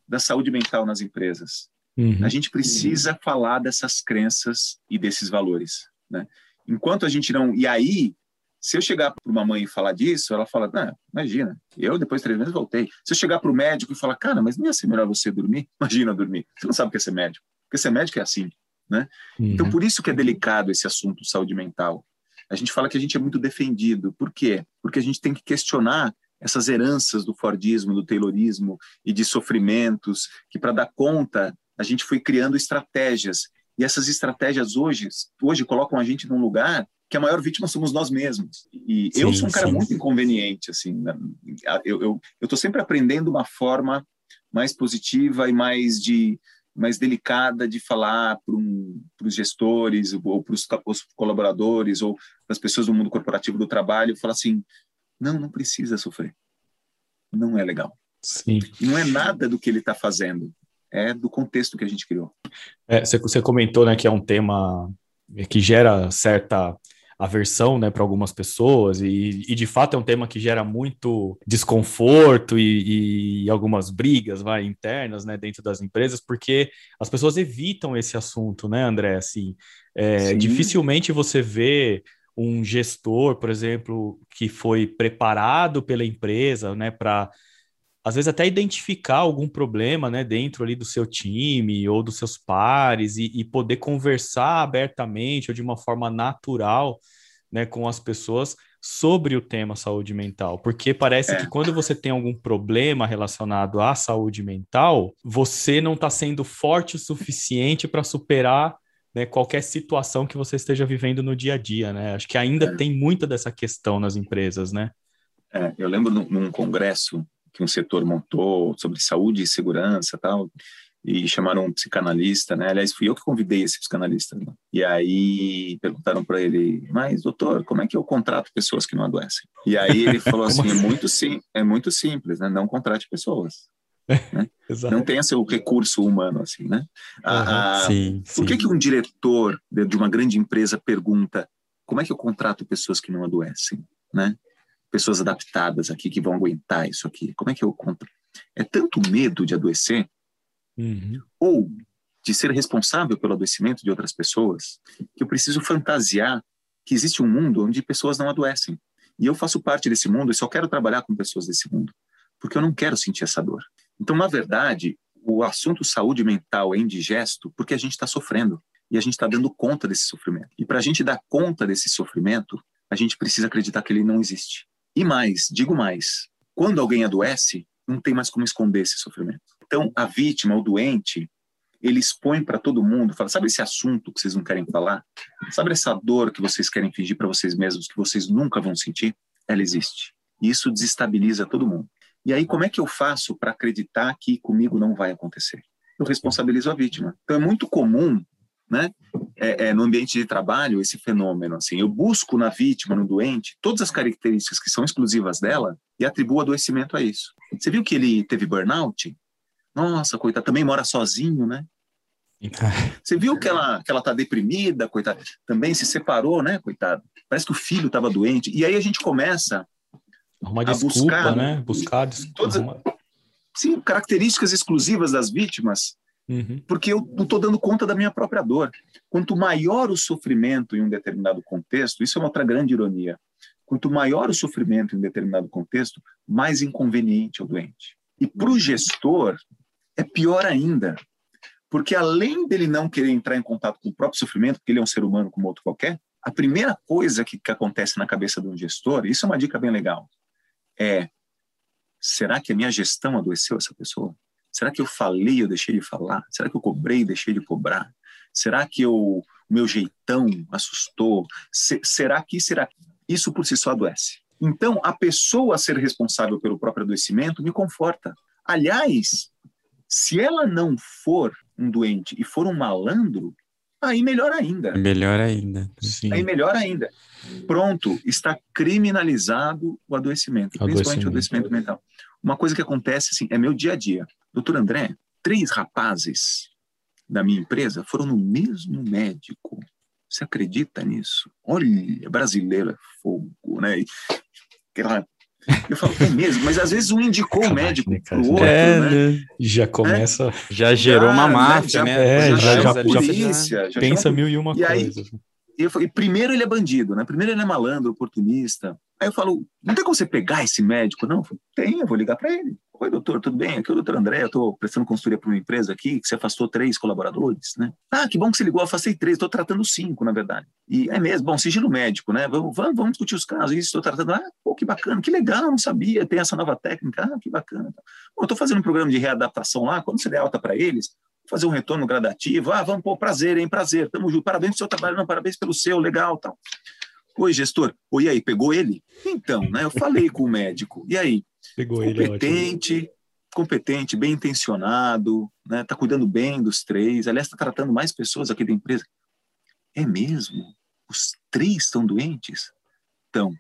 da saúde mental nas empresas. Uhum. A gente precisa uhum. falar dessas crenças e desses valores. Né? Enquanto a gente não. E aí, se eu chegar para uma mãe e falar disso, ela fala, não, imagina, eu depois de três meses voltei. Se eu chegar para o médico e falar, cara, mas não ia ser melhor você dormir? <laughs> Imagina dormir. Você não sabe o que é ser médico. Porque ser médico é assim, né? Uhum. Então, por isso que é delicado esse assunto de saúde mental. A gente fala que a gente é muito defendido. Por quê? Porque a gente tem que questionar essas heranças do Fordismo, do Taylorismo e de sofrimentos, que para dar conta, a gente foi criando estratégias. E essas estratégias hoje, hoje colocam a gente num lugar que a maior vítima somos nós mesmos. E sim, eu sou um cara sim. muito inconveniente, assim. Né? Eu, eu, eu tô sempre aprendendo uma forma mais positiva e mais de mais delicada de falar para um, os gestores ou para os colaboradores ou para as pessoas do mundo corporativo do trabalho, falar assim, não, não precisa sofrer, não é legal. Sim. Não é nada do que ele está fazendo, é do contexto que a gente criou. É, você, você comentou né, que é um tema que gera certa aversão né, para algumas pessoas, e, e, de fato é um tema que gera muito desconforto e, e, algumas brigas vai, internas né, dentro das empresas, porque as pessoas evitam esse assunto, né, André? Assim, é, dificilmente você vê um gestor, por exemplo, que foi preparado pela empresa né, para às vezes até identificar algum problema, né, dentro ali do seu time ou dos seus pares e, e, poder conversar abertamente ou de uma forma natural, né, com as pessoas sobre o tema saúde mental, porque parece é. que quando você tem algum problema relacionado à saúde mental, você não está sendo forte o suficiente para superar né, qualquer situação que você esteja vivendo no dia a dia, né? Acho que ainda é. tem muita dessa questão nas empresas, né? É, eu lembro num, num congresso que um setor montou sobre saúde e segurança tal, e chamaram um psicanalista, né? Aliás, fui eu que convidei esse psicanalista. Né? E aí perguntaram para ele, mas doutor, como é que eu contrato pessoas que não adoecem? E aí ele <laughs> falou assim, é muito sim, é muito simples, né? Não contrate pessoas. Né? não tenha seu recurso humano assim, né? Uhum, sim, por que que um diretor de uma grande empresa pergunta como é que eu contrato pessoas que não adoecem, né? Pessoas adaptadas aqui que vão aguentar isso aqui? Como é que eu compro? É tanto medo de adoecer uhum. ou de ser responsável pelo adoecimento de outras pessoas que eu preciso fantasiar que existe um mundo onde pessoas não adoecem. E eu faço parte desse mundo e só quero trabalhar com pessoas desse mundo, porque eu não quero sentir essa dor. Então, na verdade, o assunto saúde mental é indigesto porque a gente está sofrendo e a gente está dando conta desse sofrimento. E para a gente dar conta desse sofrimento, a gente precisa acreditar que ele não existe. E mais, digo mais, quando alguém adoece, não tem mais como esconder esse sofrimento. Então, a vítima, o doente, ele expõe para todo mundo, fala: sabe esse assunto que vocês não querem falar? Sabe essa dor que vocês querem fingir para vocês mesmos, que vocês nunca vão sentir? Ela existe. E isso desestabiliza todo mundo. E aí, como é que eu faço para acreditar que comigo não vai acontecer? Eu responsabilizo a vítima. Então, é muito comum né? É, é, no ambiente de trabalho esse fenômeno assim eu busco na vítima no doente todas as características que são exclusivas dela e atribuo adoecimento a isso. Você viu que ele teve burnout? Nossa coitada também mora sozinho né? <laughs> Você viu que ela que ela tá deprimida coitada também se separou né coitada parece que o filho estava doente. E aí a gente começa uma a desculpa, buscar né? Buscar todas sim características exclusivas das vítimas Uhum. Porque eu não estou dando conta da minha própria dor. Quanto maior o sofrimento em um determinado contexto, isso é uma outra grande ironia. Quanto maior o sofrimento em um determinado contexto, mais inconveniente é o doente. E para o gestor, é pior ainda. Porque além dele não querer entrar em contato com o próprio sofrimento, porque ele é um ser humano como outro qualquer, a primeira coisa que, que acontece na cabeça de um gestor, isso é uma dica bem legal, é: será que a minha gestão adoeceu essa pessoa? Será que eu falei, eu deixei de falar? Será que eu cobrei, deixei de cobrar? Será que eu, o meu jeitão assustou? Se, será que será que isso por si só adoece? Então, a pessoa ser responsável pelo próprio adoecimento me conforta. Aliás, se ela não for um doente e for um malandro, aí melhor ainda. Melhor ainda. Sim. Aí melhor ainda. Pronto, está criminalizado o adoecimento, adoecimento, principalmente o adoecimento mental. Uma coisa que acontece assim, é meu dia a dia. Doutor André, três rapazes da minha empresa foram no mesmo médico. Você acredita nisso? Olha, brasileiro é fogo, né? Aquela eu falo, é mesmo, mas às vezes um indicou o médico para o outro, é, né? né? Já começa, é? já gerou já, uma né? máfia, né? É, já, já, já, polícia, já pensa mil e uma e coisas. Aí, eu falei, primeiro ele é bandido, né? Primeiro ele é malandro, oportunista. Aí eu falo, não tem como você pegar esse médico? Não, eu falo, tem, eu vou ligar para ele. Oi, doutor, tudo bem? Aqui é o doutor André, eu estou prestando consultoria para uma empresa aqui que você afastou três colaboradores, né? Ah, que bom que você ligou, afastei três, estou tratando cinco, na verdade. E é mesmo, bom, sigilo médico, né? Vamos, vamos, vamos discutir os casos, isso, estou tratando, ah, pô, que bacana, que legal, não sabia, tem essa nova técnica, ah, que bacana. Bom, eu estou fazendo um programa de readaptação lá, quando você der alta para eles, fazer um retorno gradativo, ah, vamos, pô, prazer, hein, prazer, tamo junto, parabéns pelo seu trabalho, não, parabéns pelo seu, legal, tal. Oi, gestor. Oi, aí, pegou ele? Então, né, eu falei com o médico. E aí? Pegou competente, ele, competente, bem intencionado, né? Tá cuidando bem dos três. Aliás, está tratando mais pessoas aqui da empresa. É mesmo? Os três estão doentes? Então,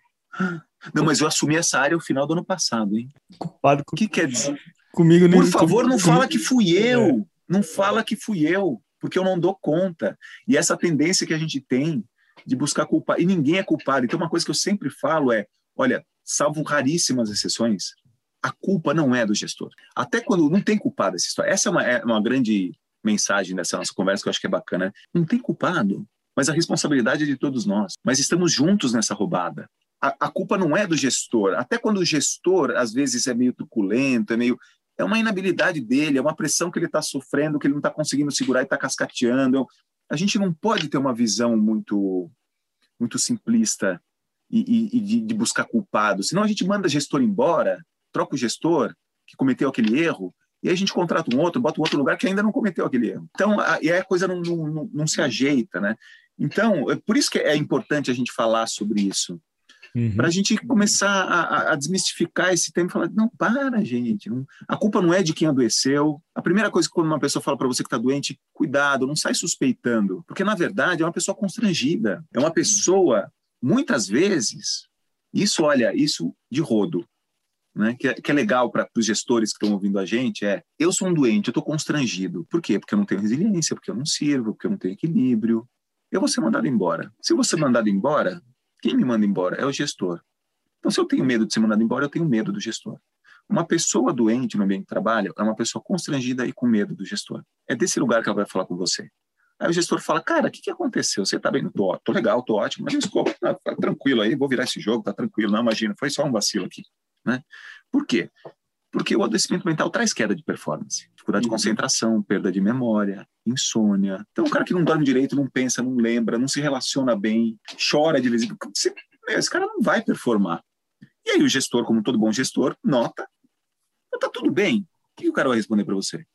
Não, mas eu assumi essa área no final do ano passado, hein? Culpado. O que quer dizer? Comigo Por favor, não fala que fui eu. É. Não fala que fui eu, porque eu não dou conta. E essa tendência que a gente tem de buscar culpar, e ninguém é culpado. Então, uma coisa que eu sempre falo é: olha, salvo raríssimas exceções, a culpa não é do gestor. Até quando não tem culpado essa história. Essa é uma, é uma grande mensagem dessa nossa conversa que eu acho que é bacana. Não tem culpado, mas a responsabilidade é de todos nós. Mas estamos juntos nessa roubada. A, a culpa não é do gestor. Até quando o gestor, às vezes, é meio truculento, é meio. É uma inabilidade dele, é uma pressão que ele está sofrendo, que ele não está conseguindo segurar e está cascateando. A gente não pode ter uma visão muito, muito simplista e, e, e de, de buscar culpados. Senão a gente manda gestor embora, troca o gestor que cometeu aquele erro e aí a gente contrata um outro, bota um outro lugar que ainda não cometeu aquele erro. Então, a, e aí a coisa não, não, não, se ajeita, né? Então, é por isso que é importante a gente falar sobre isso. Uhum. Para a gente começar a, a, desmistificar esse tema e falar: não, para, gente, não, a culpa não é de quem adoeceu. A primeira coisa que quando uma pessoa fala para você que está doente, cuidado, não sai suspeitando, porque na verdade é uma pessoa constrangida, é uma pessoa, muitas vezes, isso, olha, isso de rodo né, que, é, que é legal para os gestores que estão ouvindo a gente, é eu sou um doente, eu estou constrangido. Por quê? Porque eu não tenho resiliência, porque eu não sirvo, porque eu não tenho equilíbrio. Eu vou ser mandado embora. Se eu vou ser mandado embora, quem me manda embora? É o gestor. Então, se eu tenho medo de ser mandado embora, eu tenho medo do gestor. Uma pessoa doente no ambiente de trabalho é uma pessoa constrangida e com medo do gestor. É desse lugar que ela vai falar com você. Aí o gestor fala, cara, o que, que aconteceu? Você tá bem? Tô, tô legal, tô ótimo, mas desculpa, tá, tá tranquilo aí, vou virar esse jogo, tá tranquilo. Não, imagina, foi só um vacilo aqui. Né? Por quê? Porque o adoecimento mental traz queda de performance, dificuldade uhum. de concentração, perda de memória, insônia. Então, o cara que não dorme direito, não pensa, não lembra, não se relaciona bem, chora de vez em quando, esse cara não vai performar. E aí o gestor, como todo bom gestor, nota, tá tudo bem. O que o cara vai responder para você?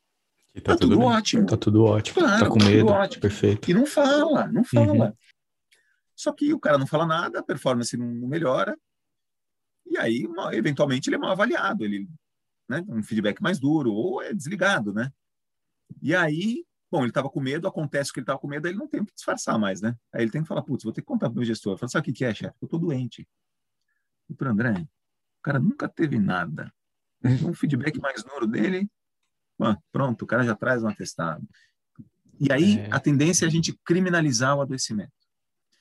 Tá, tá, tudo, tudo ótimo. Tá tudo ótimo. Claro, tá com tá medo. Ótimo. Perfeito. E não fala, não fala. Uhum. Só que o cara não fala nada, a performance não melhora, e aí, eventualmente, ele é mal avaliado, ele, né, um feedback mais duro, ou é desligado, né? E aí, bom, ele estava com medo, acontece que ele estava com medo, aí ele não tem o que disfarçar mais, né? Aí ele tem que falar, putz, vou ter que contar para o meu gestor. Fala, sabe o que, é, chefe? Eu estou doente. E para André, o cara nunca teve nada. Um feedback mais duro dele, bom, pronto, o cara já traz um atestado. E aí, é. a tendência é a gente criminalizar o adoecimento.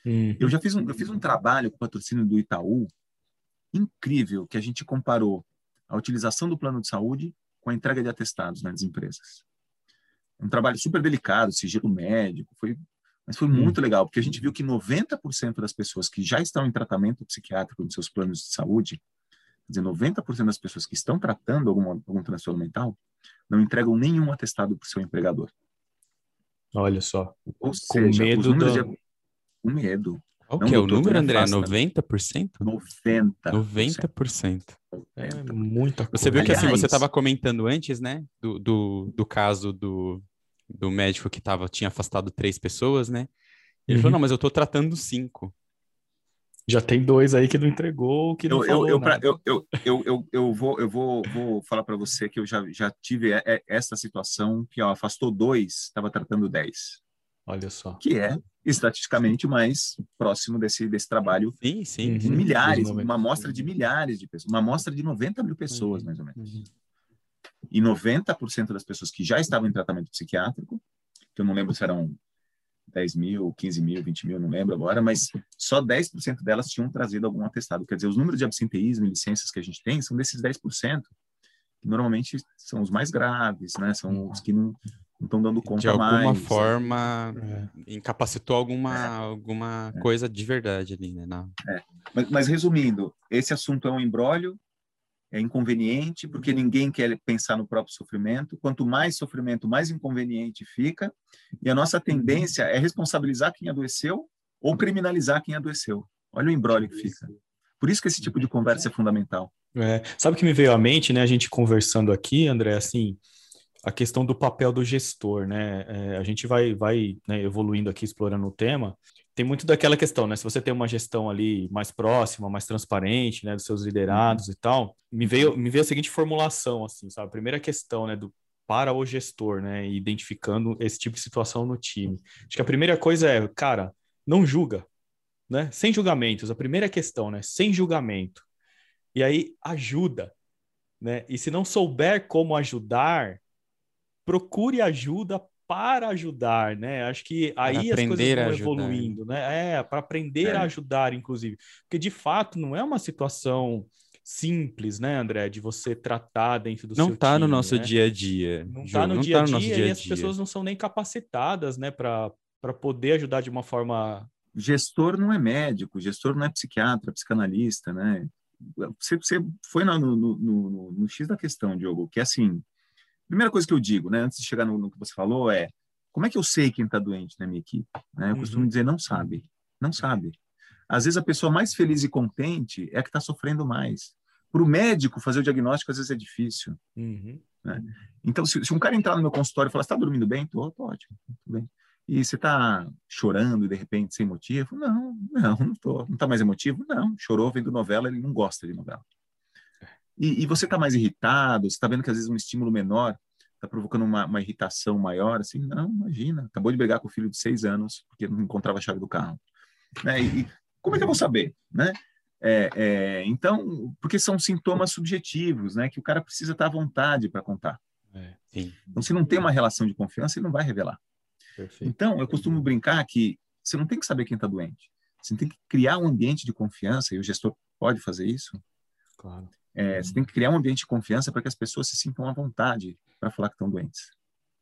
Hum. Eu já fiz um, eu fiz um trabalho com o patrocínio do Itaú, incrível que a gente comparou a utilização do plano de saúde com a entrega de atestados nas empresas. Um trabalho super delicado, sigilo médico, foi, mas foi hum. muito legal, porque a gente viu que 90% das pessoas que já estão em tratamento psiquiátrico nos seus planos de saúde, quer dizer, 90% das pessoas que estão tratando algum, algum transtorno mental, não entregam nenhum atestado para o seu empregador. Olha só. Ou seja, com medo do... de... Com medo. Qual que é o número, André? 90%? 90%. 90%. É muita coisa. Você viu que assim, você estava comentando antes, né? Do, do, do caso do, do médico que tava, tinha afastado três pessoas, né? Ele uhum. falou, não, mas eu estou tratando cinco. Já tem dois aí que não entregou, que não eu, falou eu, eu, pra, eu, eu, eu, eu, eu, vou, eu vou, vou falar para você que eu já, já tive essa situação que ó, afastou dois, estava tratando dez. Olha só. Que é estatisticamente mais próximo desse, desse trabalho. Sim, sim. Uhum. Milhares, uma amostra de milhares de pessoas, uma amostra de 90 mil pessoas, uhum. mais ou menos. Uhum. E 90% das pessoas que já estavam em tratamento psiquiátrico, que eu não lembro se eram 10 mil, 15 mil, 20 mil, não lembro agora, mas só 10% delas tinham trazido algum atestado. Quer dizer, os números de absenteísmo e licenças que a gente tem são desses 10%, que normalmente são os mais graves, né? São os que não, não estão dando conta de alguma mais, forma é. incapacitou alguma é. alguma é. coisa de verdade ali né Não. É. Mas, mas, resumindo esse assunto é um embrólio é inconveniente porque ninguém quer pensar no próprio sofrimento quanto mais sofrimento mais inconveniente fica e a nossa tendência é responsabilizar quem adoeceu ou criminalizar quem adoeceu olha o embrólio que fica por isso que esse tipo de conversa é fundamental é. sabe o que me veio à mente né a gente conversando aqui André assim a questão do papel do gestor, né? É, a gente vai, vai né, evoluindo aqui, explorando o tema. Tem muito daquela questão, né? Se você tem uma gestão ali mais próxima, mais transparente, né, dos seus liderados uhum. e tal, me veio, me veio a seguinte formulação, assim, sabe? A primeira questão, né, do para o gestor, né, identificando esse tipo de situação no time. Acho que a primeira coisa é, cara, não julga, né? Sem julgamentos. A primeira questão, né? Sem julgamento. E aí ajuda, né? E se não souber como ajudar, procure ajuda para ajudar, né? Acho que aí as coisas vão evoluindo, né? É, para aprender é. a ajudar, inclusive. Porque de fato não é uma situação simples, né, André, de você tratar dentro do não seu tá time, no nosso né? dia a dia. Não está no, dia, tá no dia a dia e as pessoas não são nem capacitadas, né, para poder ajudar de uma forma. Gestor não é médico, gestor não é psiquiatra, psicanalista, né? Você, você foi no, no, no, no X da questão, Diogo, que é assim, primeira coisa que eu digo, né, antes de chegar no, no que você falou, é como é que eu sei quem está doente na minha equipe? Né? Eu uhum. costumo dizer, não sabe, não sabe. Às vezes a pessoa mais feliz e contente é a que está sofrendo mais. Para o médico fazer o diagnóstico, às vezes é difícil. Uhum. Né? Então, se, se, um cara entrar no meu consultório e falar, está dormindo bem? Tô, tô ótimo, tudo bem. E você está chorando de repente sem motivo? Não, não, não tô. Não está mais emotivo? Não. Chorou vendo novela, ele não gosta de novela. E, e você está mais irritado? Você está vendo que às vezes um estímulo menor está provocando uma, uma, irritação maior? Assim, não, imagina. Acabou de brigar com o filho de seis anos porque não encontrava a chave do carro. Né? E, como é que eu vou saber, né? É, é, então, porque são sintomas subjetivos, né? Que o cara precisa estar à vontade para contar. É, então, se não tem uma relação de confiança, ele não vai revelar. Perfeito. Então, eu costumo brincar que você não tem que saber quem está doente. Você tem que criar um ambiente de confiança, e o gestor pode fazer isso. Claro. É, você tem que criar um ambiente de confiança para que as pessoas se sintam à vontade para falar que estão doentes.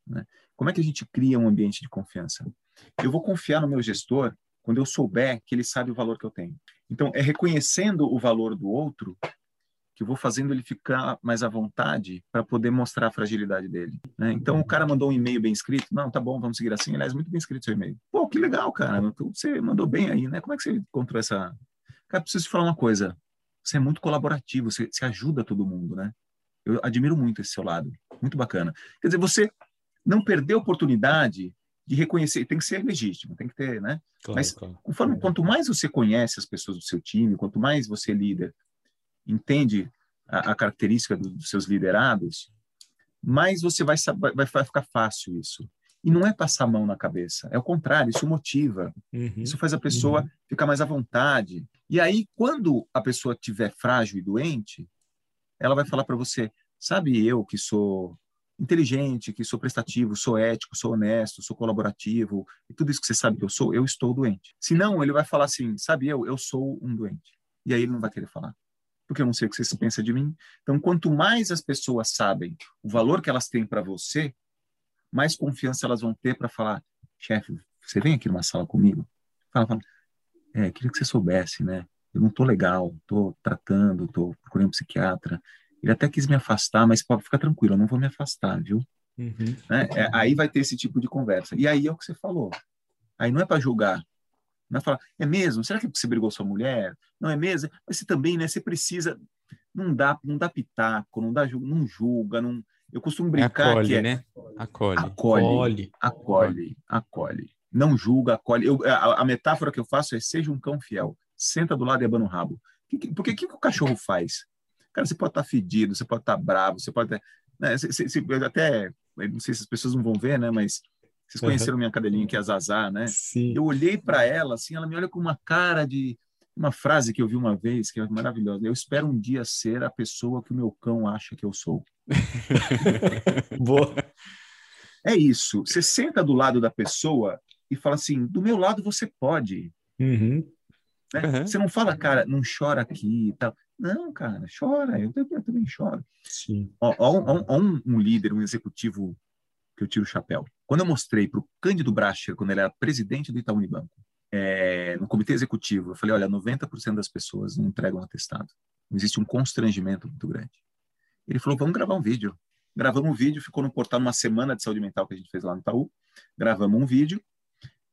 Né? Como é que a gente cria um ambiente de confiança? Eu vou confiar no meu gestor quando eu souber que ele sabe o valor que eu tenho. Então, é reconhecendo o valor do outro que eu vou fazendo ele ficar mais à vontade para poder mostrar a fragilidade dele. Né? Então, o cara mandou um e-mail bem escrito. Não, tá bom, vamos seguir assim. Aliás, muito bem escrito seu e-mail. Pô, que legal, cara. Você mandou bem aí, né? Como é que você encontrou essa... Cara, preciso te falar uma coisa. Você é muito colaborativo, você, você ajuda todo mundo, né? Eu admiro muito esse seu lado. Muito bacana. Quer dizer, você não perdeu a oportunidade de reconhecer, tem que ser legítimo, tem que ter, né? Claro, Mas claro. conforme quanto mais você conhece as pessoas do seu time, quanto mais você é líder, entende a, a característica do, dos seus liderados, mais você vai, vai, vai ficar fácil isso. E não é passar a mão na cabeça, é o contrário, isso motiva. Uhum, isso faz a pessoa uhum. ficar mais à vontade. E aí, quando a pessoa estiver frágil e doente, ela vai falar para você: sabe, eu que sou inteligente, que sou prestativo, sou ético, sou honesto, sou colaborativo, e tudo isso que você sabe que eu sou, eu estou doente. Se não, ele vai falar assim, sabe eu, eu sou um doente. E aí ele não vai querer falar. Porque eu não sei o que você pensa de mim. Então, quanto mais as pessoas sabem o valor que elas têm para você, mais confiança elas vão ter para falar, chefe, você vem aqui numa sala comigo? Fala, fala, é, queria que você soubesse, né? Eu não tô legal, tô tratando, tô procurando um psiquiatra, ele até quis me afastar, mas pode ficar tranquilo, eu não vou me afastar, viu? Uhum. Né? É, aí vai ter esse tipo de conversa. E aí é o que você falou. Aí não é para julgar. Não é falar, é mesmo? Será que você brigou com sua mulher? Não é mesmo? Mas você também, né? Você precisa. Não dá, não dá pitaco, não dá não julga, não. Eu costumo brincar acolhe, que é, né? Acolhe. Acolhe, acolhe, acolhe. Não julga, acolhe. Eu, a, a, metáfora que eu faço é seja um cão fiel. Senta do lado e abana o rabo. Porque o que, que o cachorro faz? Cara, você pode estar fedido, você pode estar bravo, você pode né, se, se, se, até, não sei se as pessoas não vão ver, né, mas vocês conheceram uhum. minha cadelinha que é a Zazá, né? Sim. Eu olhei para ela, assim, ela me olha com uma cara de uma frase que eu vi uma vez que é maravilhosa. Eu espero um dia ser a pessoa que o meu cão acha que eu sou. <laughs> Boa. É isso. Você senta do lado da pessoa e fala assim: do meu lado você pode. Uhum. Né? Uhum. Você não fala, cara, não chora aqui e tal. Não, cara, chora, eu, eu também choro. Sim. Ó, ó, ó, ó um, um, líder, um executivo que eu tiro o chapéu. Quando eu mostrei para o Cândido Bracher, quando ele era presidente do Itaú Unibanco, é, no comitê executivo, eu falei, olha, 90% das pessoas não entregam atestado. Existe um constrangimento muito grande. Ele falou, vamos gravar um vídeo. Gravamos um vídeo, ficou no portal uma semana de saúde mental que a gente fez lá no Itaú. Gravamos um vídeo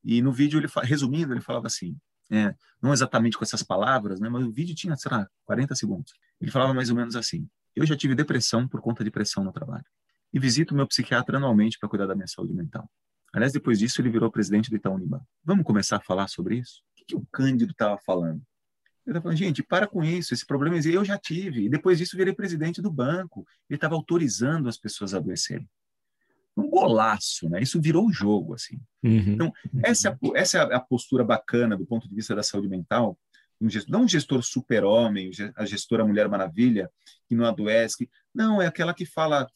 e no vídeo, ele resumindo, ele falava assim, é, não exatamente com essas palavras, né, mas o vídeo tinha, sei lá, 40 segundos. Ele falava mais ou menos assim: Eu já tive depressão por conta de pressão no trabalho. E visito meu psiquiatra anualmente para cuidar da minha saúde mental. Aliás, depois disso, ele virou presidente do Itaú Unibanco. Vamos começar a falar sobre isso? O que, que o Cândido estava falando? Ele estava falando, gente, para com isso, esse problema eu já tive. E depois disso, virei presidente do banco. Ele estava autorizando as pessoas a adoecerem um golaço, né? Isso virou o jogo, assim. Uhum. Então, essa, é essa é a postura bacana do ponto de vista da saúde mental, um gestor, não um gestor super-homem, a gestora Mulher Maravilha, que não adoece, que, não, é aquela que fala,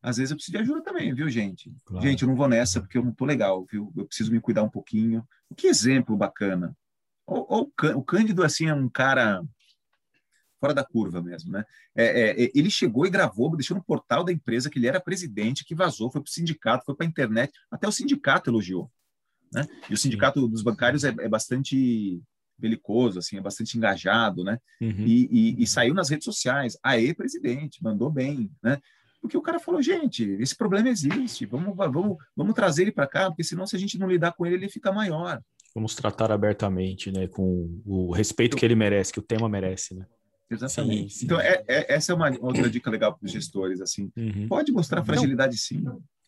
às vezes eu preciso de ajuda também, viu, gente? Claro. Gente, eu não vou nessa porque eu não tô legal, viu? Eu preciso me cuidar um pouquinho. Que exemplo bacana. O, o, o Cândido, assim, é um cara fora da curva mesmo, né? É, é, ele chegou e gravou, deixou no portal da empresa que ele era presidente, que vazou, foi para o sindicato, foi para a internet, até o sindicato elogiou. Né? E o sindicato dos bancários é, é bastante belicoso, assim, é bastante engajado, né? Uhum. E, e, e, saiu nas redes sociais. Aê, presidente, mandou bem, né? Porque o cara falou, gente, esse problema existe, vamos, vamos, vamos trazer ele para cá, porque senão se a gente não lidar com ele, ele fica maior. Vamos tratar abertamente, né, com o respeito que ele merece, que o tema merece, né? Exatamente. Sim, sim. Então, é, é, essa é uma outra dica legal para os gestores, assim. Uhum. Pode mostrar fragilidade, sim.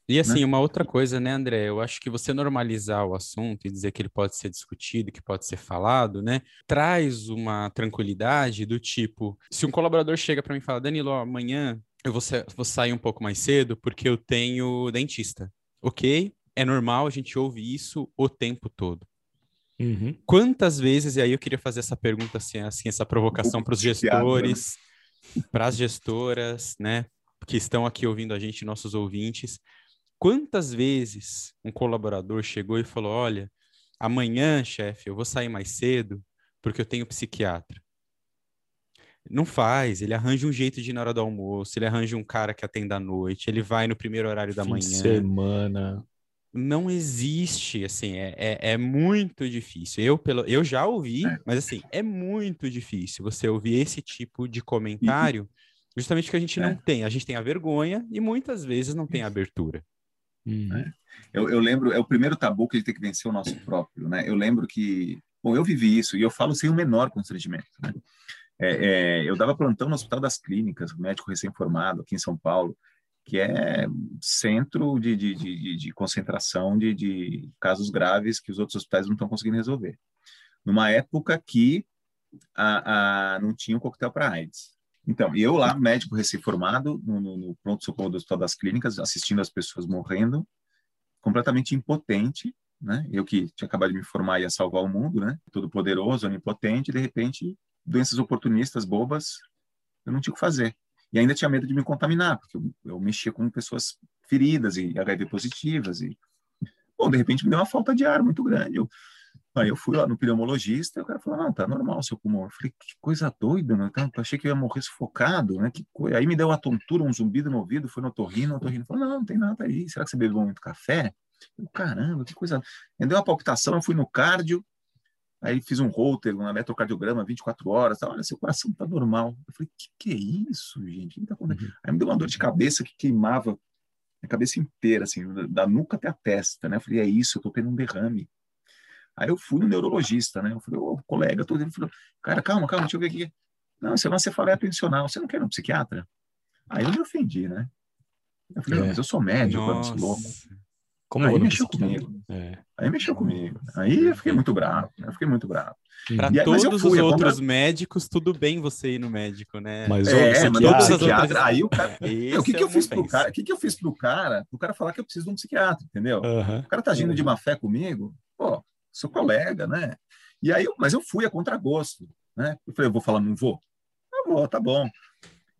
E assim, né? uma outra coisa, né, André? Eu acho que você normalizar o assunto e dizer que ele pode ser discutido, que pode ser falado, né? Traz uma tranquilidade do tipo, se um colaborador chega para mim e fala, Danilo, amanhã eu vou, vou sair um pouco mais cedo porque eu tenho dentista. Ok? É normal, a gente ouve isso o tempo todo. Uhum. Quantas vezes, e aí eu queria fazer essa pergunta, assim, assim essa provocação para os né? <laughs> gestores, para as gestoras, né, que estão aqui ouvindo a gente, nossos ouvintes. Quantas vezes um colaborador chegou e falou: Olha, amanhã, chefe, eu vou sair mais cedo porque eu tenho psiquiatra. Não faz, ele arranja um jeito de ir na hora do almoço, ele arranja um cara que atenda à noite, ele vai no primeiro horário da Fim manhã. semana. Não existe, assim, é, é, é, muito difícil. Eu, pelo, eu já ouvi, é. mas assim, é muito difícil você ouvir esse tipo de comentário, justamente porque a gente não é. tem. A gente tem a vergonha e muitas vezes não tem a abertura. Uhum. Eu, eu, lembro, é o primeiro tabu que a gente tem que vencer o nosso próprio, né? Eu lembro que, bom, eu vivi isso e eu falo sem o menor constrangimento, né? É, é, eu dava plantão no Hospital das Clínicas, médico recém-formado aqui em São Paulo, que é centro de, de, de, de concentração de, de, casos graves que os outros hospitais não estão conseguindo resolver. Numa época que a, a não tinha um coquetel para AIDS. Então, eu lá, médico recém-formado, no, no, no pronto-socorro do Hospital das Clínicas, assistindo as pessoas morrendo, completamente impotente, né? Eu que tinha acabado de me formar e ia salvar o mundo, né? Todo poderoso, onipotente, de repente doenças oportunistas, bobas, eu não tinha o que fazer. E ainda tinha medo de me contaminar, porque eu, eu mexia com pessoas feridas e HIV positivas. E, bom, de repente me deu uma falta de ar muito grande. Eu, aí eu fui lá no pneumologista e o cara falou: não, tá normal seu pulmão. Eu falei: que coisa doida, né? Eu achei que eu ia morrer sufocado, né? Que. Aí me deu uma tontura, um zumbido no ouvido, foi no otorrino, o otorrino falou: não, não tem nada aí. Será que você bebeu muito café? Eu, Caramba, que coisa. Me deu uma palpitação, eu fui no cardio, Aí fiz um holter, um eletrocardiograma, 24 horas. Olha, seu coração tá normal. Eu falei, que que é isso, gente? Que tá uhum. Aí me deu uma dor de cabeça que queimava a cabeça inteira, assim, da nuca até a testa, né? Eu falei, é isso, eu tô tendo um derrame. Aí eu fui no neurologista, né? Eu falei, ô, colega, todo ele falou, cara, calma, calma, deixa eu ver aqui. Não, isso é uma cefaleia tensional, você não quer ir no psiquiatra? Aí eu me ofendi, né? Eu falei, é. mas eu sou médico, eu louco. Como aí mexeu comigo. É. Aí mexeu comigo. Aí eu fiquei muito bravo. Eu fiquei muito bravo. Para todos fui, os outros médicos, tudo bem você ir no médico, né? Mas é, o psiquiatra, outras... aí o cara. o que, que eu fiz pro cara? O que, que eu fiz pro cara? Pro cara falar que eu preciso de um psiquiatra, entendeu? Uhum. O cara tá agindo uhum. de má fé comigo, pô, sou colega, né? E aí, mas eu fui a contragosto, né? Eu falei, eu vou falar, não vou? Eu vou, tá bom.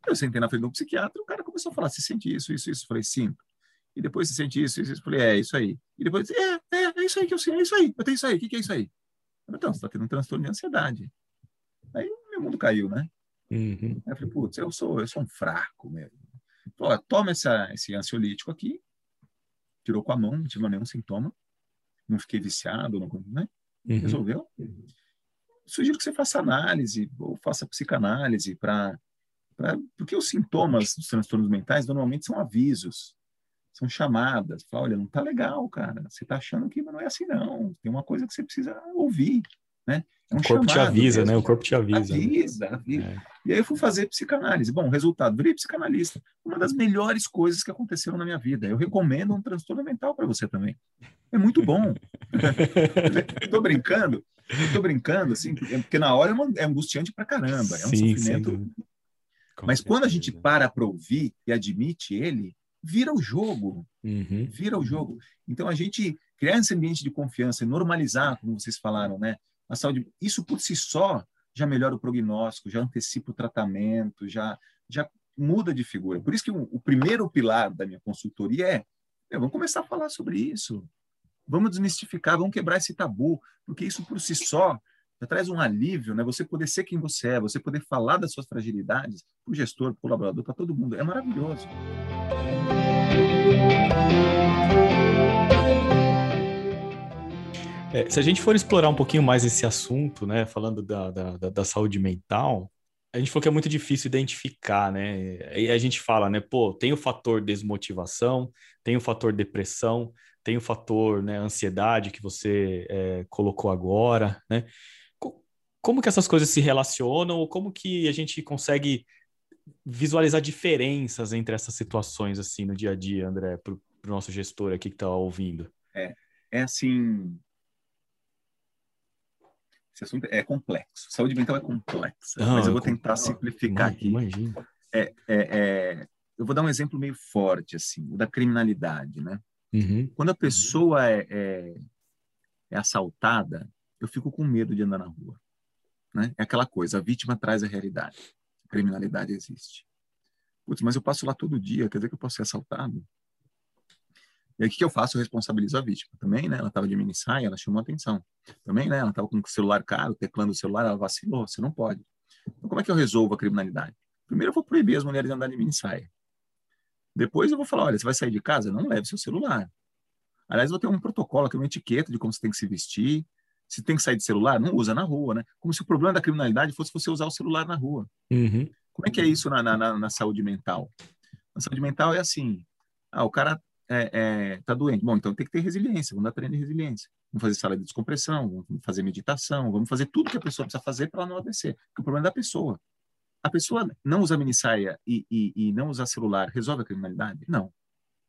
Eu sentei na frente do psiquiatra, o cara começou a falar, você sente isso, isso, isso. Eu falei, sinto e depois você sente isso, isso, isso. Eu falei, é, isso aí. E depois, é, é, isso aí que eu sei, é isso aí, eu tenho isso aí, o que, que é isso aí? Então, você está tendo um transtorno de ansiedade. Aí meu mundo caiu, né? Uhum. Eu falei, putz, eu sou, eu sou um fraco mesmo. Falei, toma essa, esse ansiolítico aqui, tirou com a mão, não tive nenhum sintoma, não fiquei viciado, não, né? Uhum. Resolveu. Sugiro que você faça análise ou faça psicanálise para porque os sintomas dos transtornos mentais normalmente são avisos são chamadas. Fala, olha, não tá legal, cara. Você tá achando que não é assim, não. Tem uma coisa que você precisa ouvir, né? É um o corpo te avisa, mesmo. né? O corpo te avisa. Avisa, né? avisa. É. E aí eu fui fazer psicanálise. Bom, resultado, virei psicanalista. Uma das melhores coisas que aconteceram na minha vida. Eu recomendo um transtorno mental para você também. É muito bom. <laughs> Estou brincando, estou brincando, assim, porque na hora é, angustiante para caramba. É um Sim, sofrimento. Mas quando a gente para para ouvir e admite ele, vira o jogo. Uhum. Vira o jogo. Então, a gente criar esse ambiente de confiança e normalizar, como vocês falaram, né? A saúde, isso por si só já melhora o prognóstico, já antecipa o tratamento, já, já muda de figura. Por isso que o, o primeiro pilar da minha consultoria é, vamos começar a falar sobre isso. Vamos desmistificar, vamos quebrar esse tabu, porque isso por si só já traz um alívio, né? Você poder ser quem você é, você poder falar das suas fragilidades para o gestor, para o colaborador, para todo mundo. É maravilhoso. É, se a gente for explorar um pouquinho mais esse assunto, né, falando da, da, da, saúde mental, a gente falou que é muito difícil identificar, né? E a gente fala, né, pô, tem o fator desmotivação, tem o fator depressão, tem o fator né, ansiedade que você é, colocou agora, né? Como que essas coisas se relacionam ou como que a gente consegue visualizar diferenças entre essas situações assim no dia a dia, André, para o nosso gestor aqui que está ouvindo? É, é assim, esse assunto é complexo. Saúde mental é complexa, ah, mas eu vou tentar simplificar aqui. Imagina. É, é, é, eu vou dar um exemplo meio forte, assim, o da criminalidade, né? Uhum. Quando a pessoa é, é, é, assaltada, eu fico com medo de andar na rua. Né? É aquela coisa, a vítima traz a realidade. Criminalidade existe. Putz, mas eu passo lá todo dia, quer dizer que eu posso ser assaltado? E aí, o que, eu faço? Eu responsabilizo a vítima. Também, né? Ela estava de mini saia, ela chamou atenção. Também, né? Ela estava com o celular caro, teclando o celular, ela vacilou. Você não pode. Então, como é que eu resolvo a criminalidade? Primeiro, eu vou proibir as mulheres de andar de mini saia. Depois, eu vou falar: olha, você vai sair de casa? Não leve seu celular. Aliás, eu vou ter um protocolo, é uma etiqueta de como você tem que se vestir. Se tem que sair de celular, não usa na rua, né? Como se o problema da criminalidade fosse você usar o celular na rua. Uhum. Como é que é isso na, na, na saúde mental? Na saúde mental é assim: ah, o cara é, é, tá doente. Bom, então tem que ter resiliência, vamos dar treino de resiliência. Vamos fazer sala de descompressão, vamos fazer meditação, vamos fazer tudo que a pessoa precisa fazer para ela não adoecer. Porque o problema é da pessoa. A pessoa não usar minissaia e, e, e não usar celular resolve a criminalidade? Não.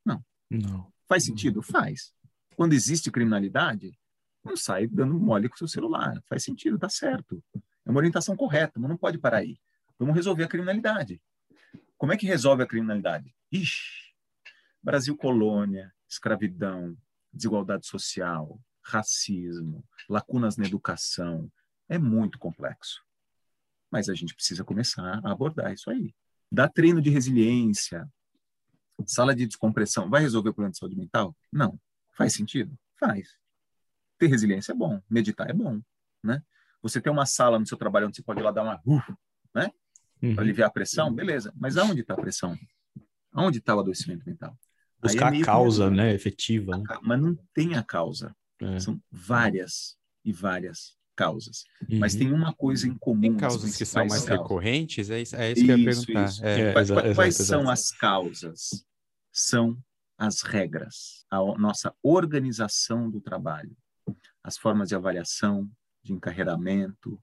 Não. Não. Faz sentido? Faz. Quando existe criminalidade, não sai dando mole com o seu celular. Faz sentido, tá certo. É uma orientação correta, mas não pode parar aí. Vamos resolver a criminalidade. Como é que resolve a criminalidade? Ixi, Brasil colônia, escravidão, desigualdade social, racismo, lacunas na educação. É muito complexo. Mas a gente precisa começar a abordar isso aí. Dar treino de resiliência, sala de descompressão. Vai resolver o problema de saúde mental? Não. Faz sentido? Faz. Ter resiliência é bom, meditar é bom, né? Você tem uma sala no seu trabalho onde você pode ir lá dar uma, uh, né? Uhum. Para aliviar a pressão, beleza. Mas aonde está a pressão? Aonde está o adoecimento mental? Buscar é a causa, né, efetiva. Né? Mas não tem a causa. É. São várias e várias causas. Uhum. Mas tem uma coisa em comum. Tem causas que são mais causas. recorrentes? É isso, é isso que eu ia perguntar. É, é, quais, exato, quais exato, são exato. as causas? São as regras, a nossa organização do trabalho, as formas de avaliação, de encarreiramento,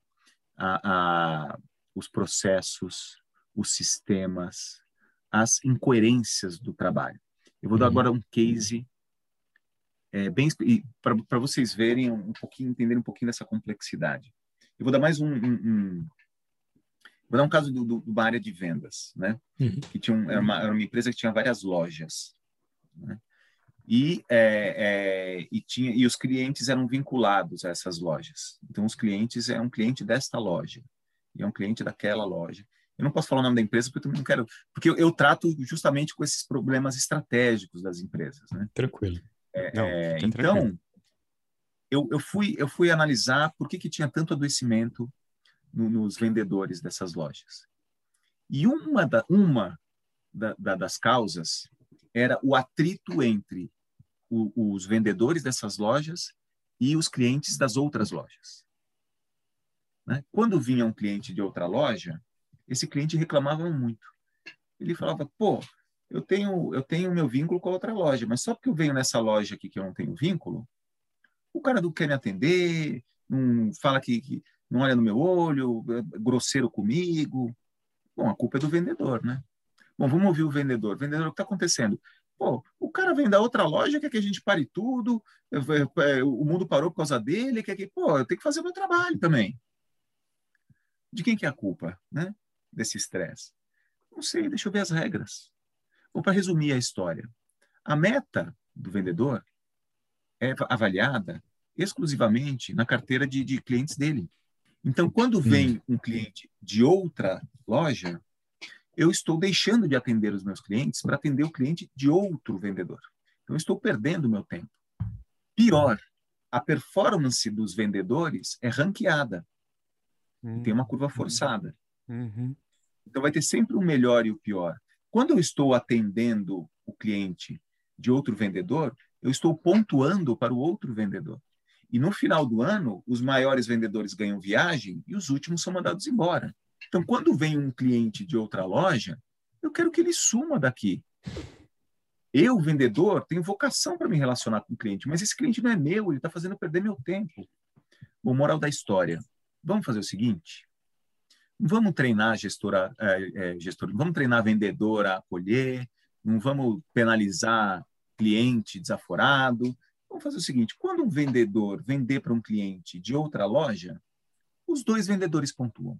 a, a, os processos, os sistemas, as incoerências do trabalho. Eu vou dar uhum. agora um case é, bem para vocês verem um pouquinho, entenderem um pouquinho dessa complexidade. Eu vou dar mais um, um, um vou dar um caso do, do, de uma área de vendas, né? Uhum. Que tinha um, era, uma, era, uma, empresa que tinha várias lojas, né? E, é, é, e, tinha, e os clientes eram vinculados a essas lojas. Então, os clientes é um cliente desta loja e é um cliente daquela loja. Eu não posso falar o nome da empresa porque eu também não quero, porque eu, eu trato justamente com esses problemas estratégicos das empresas, né? Tranquilo. É, não, é, então, tranquilo. eu, eu fui eu fui analisar por que que tinha tanto adoecimento no, nos vendedores dessas lojas. E uma da uma da, da, das causas era o atrito entre o, os vendedores dessas lojas e os clientes das outras lojas. Né? Quando vinha um cliente de outra loja, esse cliente reclamava muito. Ele falava, pô, eu tenho eu tenho meu vínculo com a outra loja, mas só porque eu venho nessa loja aqui que eu não tenho vínculo, o cara não quer me atender, não fala que, que não olha no meu olho, é grosseiro comigo. Bom, a culpa é do vendedor, né? Bom, vamos ouvir o vendedor. Vendedor, o que está acontecendo? Pô, o cara vem da outra loja, quer que a gente pare tudo, é, é, o mundo parou por causa dele, quer que, pô, eu tenho que fazer o meu trabalho também. De quem que é a culpa, né? desse estresse? Não sei, deixa eu ver as regras. Ou para resumir a história, a meta do vendedor é avaliada exclusivamente na carteira de, de clientes dele. Então, quando vem um cliente de outra loja, eu estou deixando de atender os meus clientes para atender o cliente de outro vendedor. Então, eu estou perdendo meu tempo. Pior, a performance dos vendedores é ranqueada. Uhum. Tem uma curva forçada. Uhum. Então, vai ter sempre o melhor e o pior. Quando eu estou atendendo o cliente de outro vendedor, eu estou pontuando para o outro vendedor. E no final do ano, os maiores vendedores ganham viagem e os últimos são mandados embora. Então, quando vem um cliente de outra loja, eu quero que ele suma daqui. Eu, vendedor, tenho vocação para me relacionar com o cliente, mas esse cliente não é meu, ele está fazendo perder meu tempo. Bom, moral da história. Vamos fazer o seguinte: vamos treinar gestora, é, é, vamos treinar vendedor a acolher, não vamos penalizar cliente desaforado. Vamos fazer o seguinte: quando um vendedor vender para um cliente de outra loja, os dois vendedores pontuam.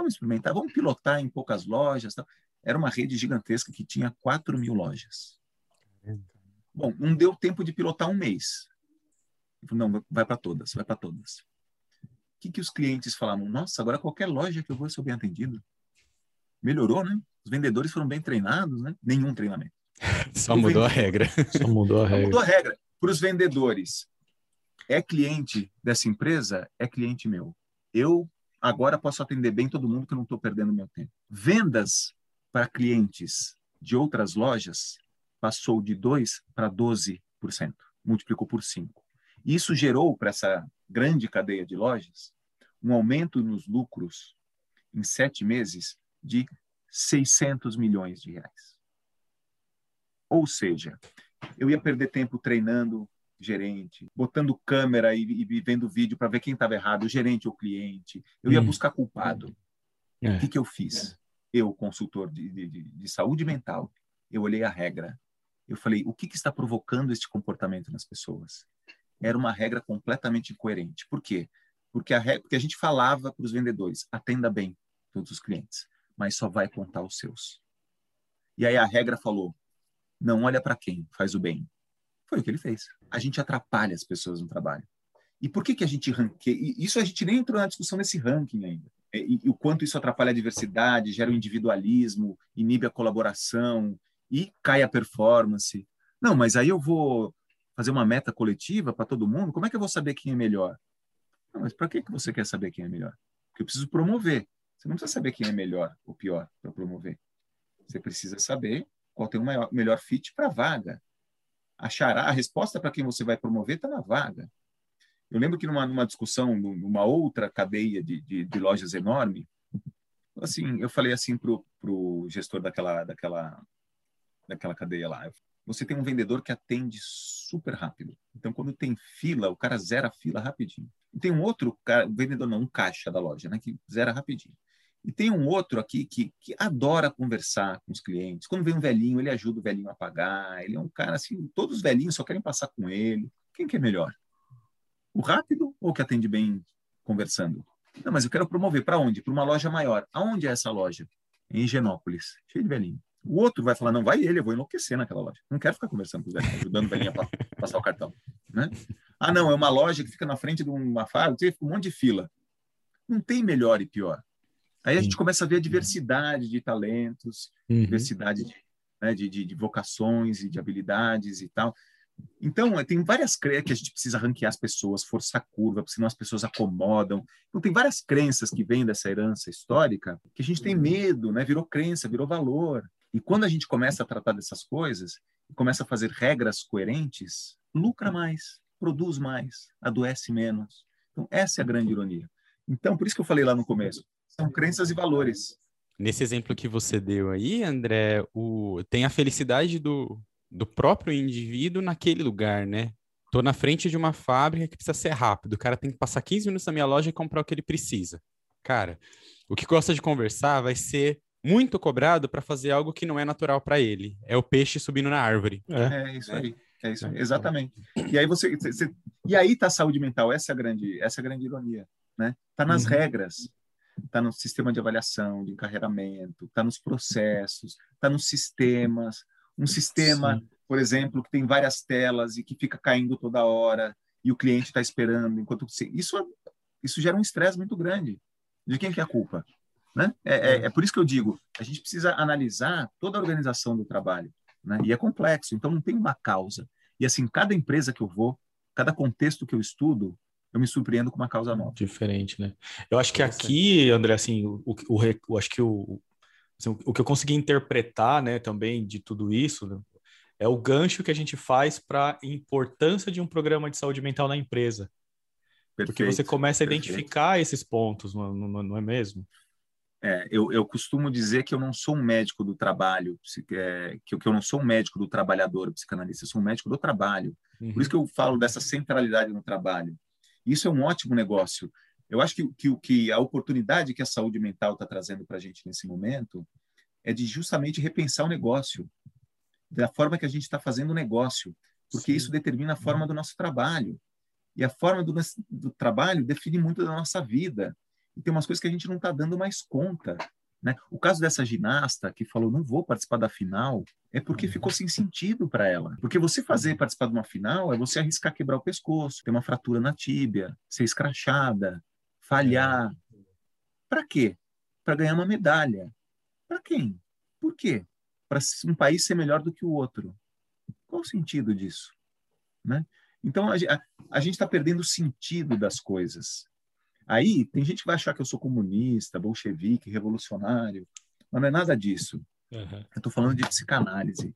Vamos experimentar, vamos pilotar em poucas lojas. Tá? Era uma rede gigantesca que tinha 4 mil lojas. Bom, não deu tempo de pilotar um mês. Não, vai para todas, vai para todas. O que, que os clientes falaram? Nossa, agora qualquer loja que eu vou ser bem atendido. Melhorou, né? Os vendedores foram bem treinados, né? Nenhum treinamento. <laughs> <laughs> Só mudou a regra. Só mudou a regra. Só mudou a regra. Para os vendedores, é cliente dessa empresa? É cliente meu. Eu agora posso atender bem todo mundo que eu não estou perdendo meu tempo. Vendas para clientes de outras lojas passou de 2% para 12%, multiplicou por 5%. Isso gerou para essa grande cadeia de lojas um aumento nos lucros em sete meses de 600 milhões de reais. Ou seja, eu ia perder tempo treinando gerente, botando câmera e, e vendo vídeo para ver quem estava errado, o gerente ou o cliente. Eu ia hum. buscar culpado. É. O que, que eu fiz? Eu, consultor de, de, de, saúde mental, eu olhei a regra. Eu falei, o que, que está provocando este comportamento nas pessoas? Era uma regra completamente incoerente. Por quê? Porque a, regra, porque a gente falava para os vendedores, atenda bem todos os clientes, mas só vai contar os seus. E aí a regra falou, não olha para quem faz o bem. Foi o que ele fez. A gente atrapalha as pessoas no trabalho. E por que, que a gente ranqueia? Isso a gente nem entrou na discussão nesse ranking ainda. E, e, o quanto isso atrapalha a diversidade, gera o individualismo, inibe a colaboração e cai a performance. Não, mas aí eu vou fazer uma meta coletiva para todo mundo? Como é que eu vou saber quem é melhor? Não, mas para que, que você quer saber quem é melhor? Porque eu preciso promover. Você não precisa saber quem é melhor ou pior para promover. Você precisa saber qual tem o maior, melhor fit para a vaga. Achará a resposta para quem você vai promover está na vaga. Eu lembro que numa, numa discussão, numa outra cadeia de, de, de lojas enorme, assim, eu falei assim para o gestor daquela, daquela, daquela cadeia lá, você tem um vendedor que atende super rápido. Então, quando tem fila, o cara zera a fila rapidinho. E tem um outro cara, vendedor não, um caixa da loja, né, que zera rapidinho. E tem um outro aqui que, que adora conversar com os clientes. Quando vem um velhinho, ele ajuda o velhinho a pagar. Ele é um cara assim, todos os velhinhos só querem passar com ele. Quem que é melhor? O rápido ou o que atende bem conversando? Não, mas eu quero promover para onde? Para uma loja maior. Aonde é essa loja? Em Higienópolis, cheio de velhinho. O outro vai falar, não, vai ele, eu vou enlouquecer naquela loja. Não quero ficar conversando com os velhinhos, ajudando o velhinho a passar o cartão. Né? Ah, não, é uma loja que fica na frente de uma fábrica, um monte de fila. Não tem melhor e pior. Aí a gente começa a ver a diversidade de talentos, uhum. diversidade de, né, de, de, de, vocações e de habilidades e tal. Então, eh, tem várias crenças que a gente precisa ranquear as pessoas, forçar a curva, senão as pessoas acomodam. Então, tem várias crenças que vêm dessa herança histórica que a gente tem medo, né? virou crença, virou valor. E quando a gente começa a tratar dessas coisas, começa a fazer regras coerentes, lucra mais, produz mais, adoece menos. Então, essa é a grande ironia. Então, por isso que eu falei lá no começo, são crenças e valores. Nesse exemplo que você deu aí, André, o... tem a felicidade do, do próprio indivíduo naquele lugar, né? Tô na frente de uma fábrica que precisa ser rápido. O cara tem que passar 15 minutos na minha loja e comprar o que ele precisa. Cara, o que gosta de conversar vai ser muito cobrado para fazer algo que não é natural para ele. É o peixe subindo na árvore. É, é isso aí. É isso, é. exatamente. E aí você, você, e aí tá a saúde mental. Essa é a grande, essa é a grande ironia, né? Tá nas uhum. regras está no sistema de avaliação, de encarreiramento, está nos processos, está nos sistemas. Um sistema, Sim. por exemplo, que tem várias telas e que fica caindo toda hora e o cliente está esperando enquanto isso Isso gera um estresse muito grande. De quem que é a culpa? Né? É, é, é, por isso que eu digo, a gente precisa analisar toda a organização do trabalho, né? E é complexo, então não tem uma causa. E assim, cada empresa que eu vou, cada contexto que eu estudo, eu me surpreendo com uma causa nova. Diferente, né? Eu acho que aqui, André, assim, o, o, o acho que o, assim, o que eu consegui interpretar, né, também de tudo isso, né, é o gancho que a gente faz para a importância de um programa de saúde mental na empresa. Perfeito, Porque você começa a perfeito. identificar esses pontos, não, não, não é mesmo? É, eu, eu, costumo dizer que eu não sou um médico do trabalho, é, que, que, eu não sou um médico do trabalhador, psicanalista, eu sou um médico do trabalho. Uhum. Por isso que eu falo dessa centralidade no trabalho. Isso é um ótimo negócio. Eu acho que, que, que a oportunidade que a saúde mental está trazendo para a gente nesse momento é de justamente repensar o negócio, da forma que a gente está fazendo o negócio, porque Sim. isso determina a forma do nosso trabalho. E a forma do, do trabalho define muito da nossa vida e tem umas coisas que a gente não está dando mais conta. Né? O caso dessa ginasta que falou não vou participar da final é porque ficou sem sentido para ela. Porque você fazer participar de uma final é você arriscar quebrar o pescoço, ter uma fratura na tíbia, ser escrachada, falhar. É. Para quê? Para ganhar uma medalha. Para quem? Por quê? Para um país ser melhor do que o outro. Qual o sentido disso? Né? Então a, a, a gente está perdendo o sentido das coisas. Aí tem gente que vai achar que eu sou comunista, bolchevique, revolucionário, mas não é nada disso. Uhum. Eu estou falando de psicanálise.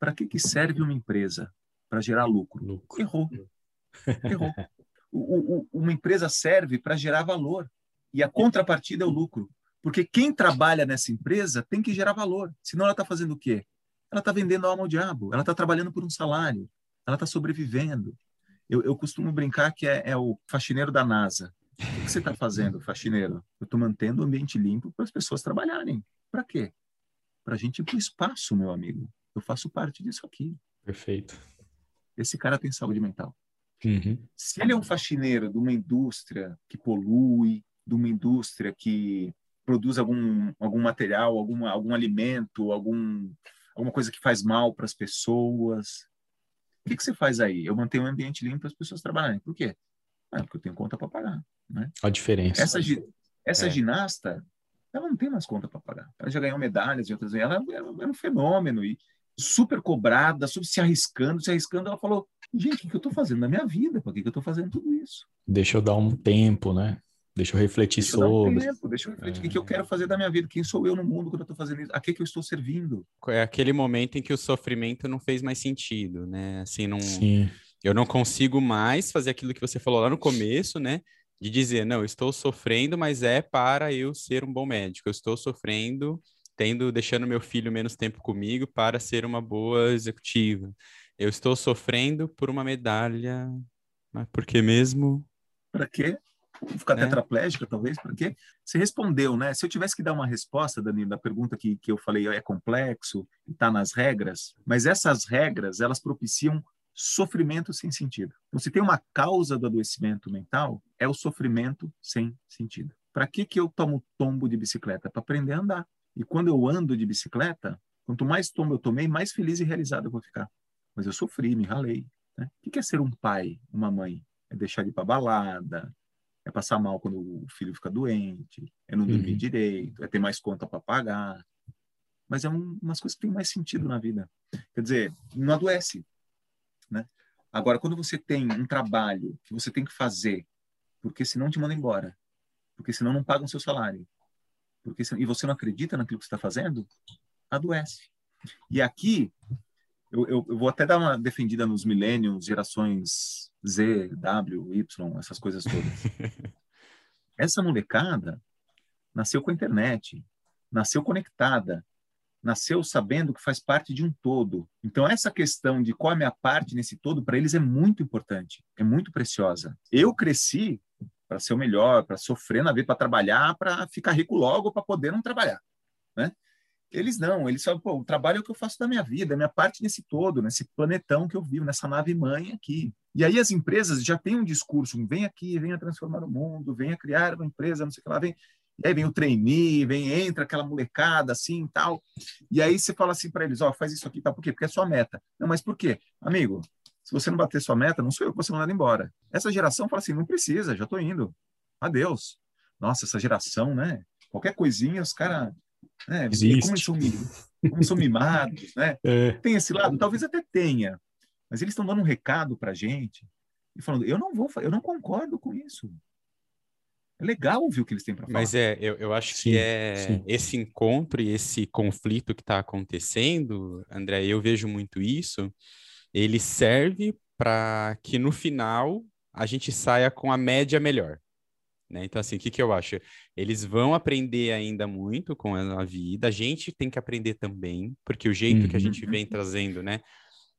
Para que, que serve uma empresa? Para gerar lucro. lucro. Errou. Errou. O, o, uma empresa serve para gerar valor. E a contrapartida é o lucro. Porque quem trabalha nessa empresa tem que gerar valor. Senão ela está fazendo o quê? Ela está vendendo alma ao diabo. Ela está trabalhando por um salário. Ela está sobrevivendo. Eu, eu, costumo brincar que é, é o faxineiro da NASA. O que você está fazendo, faxineiro? Eu estou mantendo o ambiente limpo para as pessoas trabalharem. Para quê? Para a gente ir para o espaço, meu amigo. Eu faço parte disso aqui. Perfeito. Esse cara tem saúde mental. Uhum. Se ele é um faxineiro de uma indústria que polui, de uma indústria que produz algum, algum material, algum, algum alimento, algum, alguma coisa que faz mal para as pessoas, o que, que você faz aí? Eu mantenho um ambiente limpo para as pessoas trabalharem. Por quê? Ah, porque eu tenho conta para pagar. Né? A diferença. Essa, essa é. ginasta, ela não tem mais conta para pagar. Ela já ganhou medalhas e outras. Ela, ela é um fenômeno e super cobrada, super se arriscando, se arriscando. Ela falou: gente, o que eu estou fazendo na minha vida? Por que, que eu estou fazendo tudo isso? Deixa eu dar um tempo, né? Deixa eu refletir deixa sobre. Eu um tempo, deixa eu refletir. É. O que, que eu quero fazer da minha vida? Quem sou eu no mundo quando eu estou fazendo isso? A que, que eu estou servindo? É aquele momento em que o sofrimento não fez mais sentido, né? Assim, não. Sim eu não consigo mais fazer aquilo que você falou lá no começo, né? De dizer, não, eu estou sofrendo, mas é para eu ser um bom médico. Eu estou sofrendo, tendo, deixando meu filho menos tempo comigo para ser uma boa executiva. Eu estou sofrendo por uma medalha, mas por que mesmo? Para quê? Ficar né? tetraplégica, talvez? Para quê? Você respondeu, né? Se eu tivesse que dar uma resposta, Danilo, da pergunta que, que eu falei, é complexo, está nas regras, mas essas regras, elas propiciam sofrimento sem sentido. Então, se tem uma causa do adoecimento mental, é o sofrimento sem sentido. Para que, que eu tomo tombo de bicicleta? Para aprender a andar. E quando eu ando de bicicleta, quanto mais tombo eu tomei, mais feliz e realizado eu vou ficar. Mas eu sofri, me ralei. Né? O que é ser um pai, uma mãe? É deixar de ir para balada, é passar mal quando o filho fica doente, é não dormir uhum. direito, é ter mais conta para pagar. Mas é um, umas coisas que têm mais sentido na vida. Quer dizer, não adoece, né? Agora, quando você tem um trabalho que você tem que fazer, porque senão te manda embora, porque senão não pagam seu salário, porque e você não acredita naquilo que está fazendo, adoece. E aqui, eu, eu, eu, vou até dar uma defendida nos milênios, gerações Z, W, Y, essas coisas todas. <laughs> Essa molecada nasceu com a internet, nasceu conectada, nasceu sabendo que faz parte de um todo. Então, essa questão de qual é a minha parte nesse todo, para eles é muito importante, é muito preciosa. Eu cresci para ser o melhor, para sofrer na vida, para trabalhar, para ficar rico logo, para poder não trabalhar. Né? Eles não, eles falam, pô, o trabalho é o que eu faço da minha vida, é a minha parte nesse todo, nesse planetão que eu vivo, nessa nave mãe aqui. E aí as empresas já têm um discurso, vem aqui, venha transformar o mundo, venha criar uma empresa, não sei o que lá, vem. E aí vem o trainee, vem, entra aquela molecada assim e tal. E aí você fala assim para eles, ó, oh, faz isso aqui, tá? Por quê? Porque é sua meta. Não, mas por quê? Amigo, se você não bater sua meta, não sou eu que você mandar embora. Essa geração fala assim, não precisa, já estou indo. Adeus. Nossa, essa geração, né? Qualquer coisinha, os caras. Né? Como, eles são, como são mimados, né? <laughs> É. Tem esse lado, talvez até tenha, mas eles estão dando um recado para gente e falando: eu não vou, eu não concordo com isso. É legal ouvir o que eles têm para falar. Mas é, eu, eu acho sim, que é sim. esse encontro e esse conflito que está acontecendo, André, eu vejo muito isso. Ele serve para que no final a gente saia com a média melhor. Né? Então, assim, o que, que eu acho? Eles vão aprender ainda muito com a vida, a gente tem que aprender também, porque o jeito uhum. que a gente vem uhum. trazendo, né?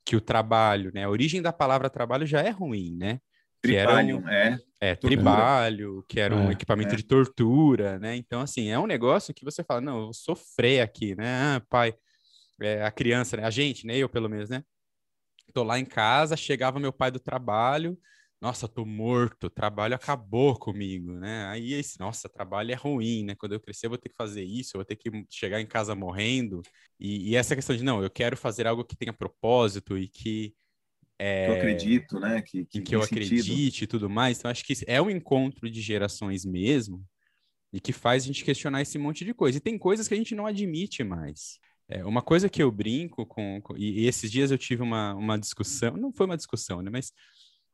Que o trabalho, né? A origem da palavra trabalho já é ruim, né? Tripalho, um, é. É, tribalho, que era um é, equipamento é. de tortura, né? Então, assim, é um negócio que você fala, não, eu vou sofrer aqui, né? Ah, pai, é, a criança, né? A gente, né? Eu, pelo menos, né? Tô lá em casa, chegava meu pai do trabalho, nossa, tô morto, trabalho acabou comigo, né? Aí esse, nossa, trabalho é ruim, né? Quando eu crescer, eu vou ter que fazer isso, eu vou ter que chegar em casa morrendo. E, e essa questão de, não, eu quero fazer algo que tenha propósito e que. É, que eu acredito, né? Que, que, que eu sentido. acredite e tudo mais. Então, acho que é um encontro de gerações mesmo e que faz a gente questionar esse monte de coisa. E tem coisas que a gente não admite mais. É, uma coisa que eu brinco com, com e, e, esses dias eu tive uma, uma discussão, não foi uma discussão, né? Mas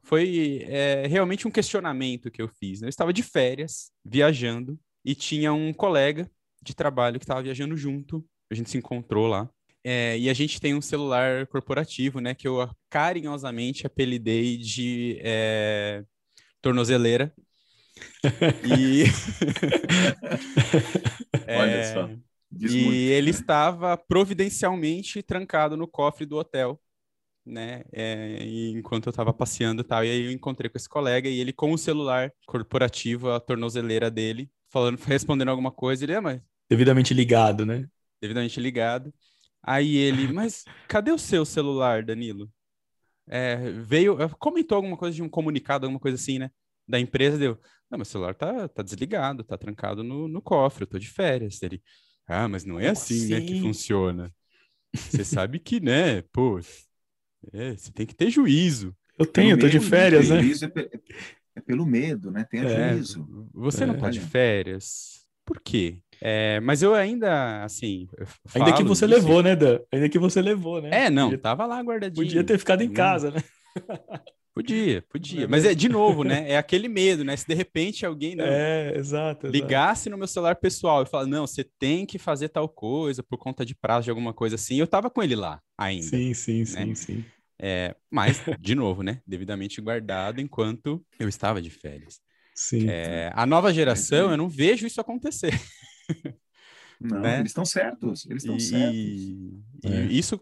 foi é, realmente um questionamento que eu fiz. Né? Eu estava de férias, viajando, e tinha um colega de trabalho que estava viajando junto. A gente se encontrou lá. É, e a gente tem um celular corporativo, né? Que eu carinhosamente apelidei de é, tornozeleira. <laughs> e... <laughs> Olha é, só. Diz e muito. ele estava providencialmente trancado no cofre do hotel né? É, enquanto eu estava passeando e tal, e aí eu encontrei com esse colega e ele com o celular corporativo, a tornozeleira dele, falando, respondendo alguma coisa, ele, é, mas... Devidamente ligado, né? Devidamente ligado. Aí ele, mas cadê o seu celular, Danilo? É, veio, comentou alguma coisa de um comunicado, alguma coisa assim, né? Da empresa, deu, não, meu celular tá, tá desligado, tá trancado no, no cofre, eu tô de férias. Ele, ah, mas não é assim, assim, né, que funciona. Você <laughs> sabe que, né, pô, é, você tem que ter juízo. Eu tenho, eu tô de férias, né? Juízo é, é, pelo medo, né? Tenha é, juízo. Você é. não tá de férias? Por quê? É, mas eu ainda, assim. Ainda que você disso. levou, né, Dan? Ainda que você levou, né? É, não, podia, tava lá guardadinho. Podia ter ficado em hum. casa, né? Podia, podia. Mas é de novo, né? É aquele medo, né? Se de repente alguém não, é, exato, ligasse no meu celular pessoal e falar, não, você tem que fazer tal coisa por conta de prazo de alguma coisa assim, eu tava com ele lá ainda. Sim, sim, né? sim, sim. É, mas, de novo, né? Devidamente guardado enquanto eu estava de férias. Sim. É, a nova geração, eu não vejo isso acontecer. <laughs> Não, né? eles estão certos, eles estão certos. E, é. isso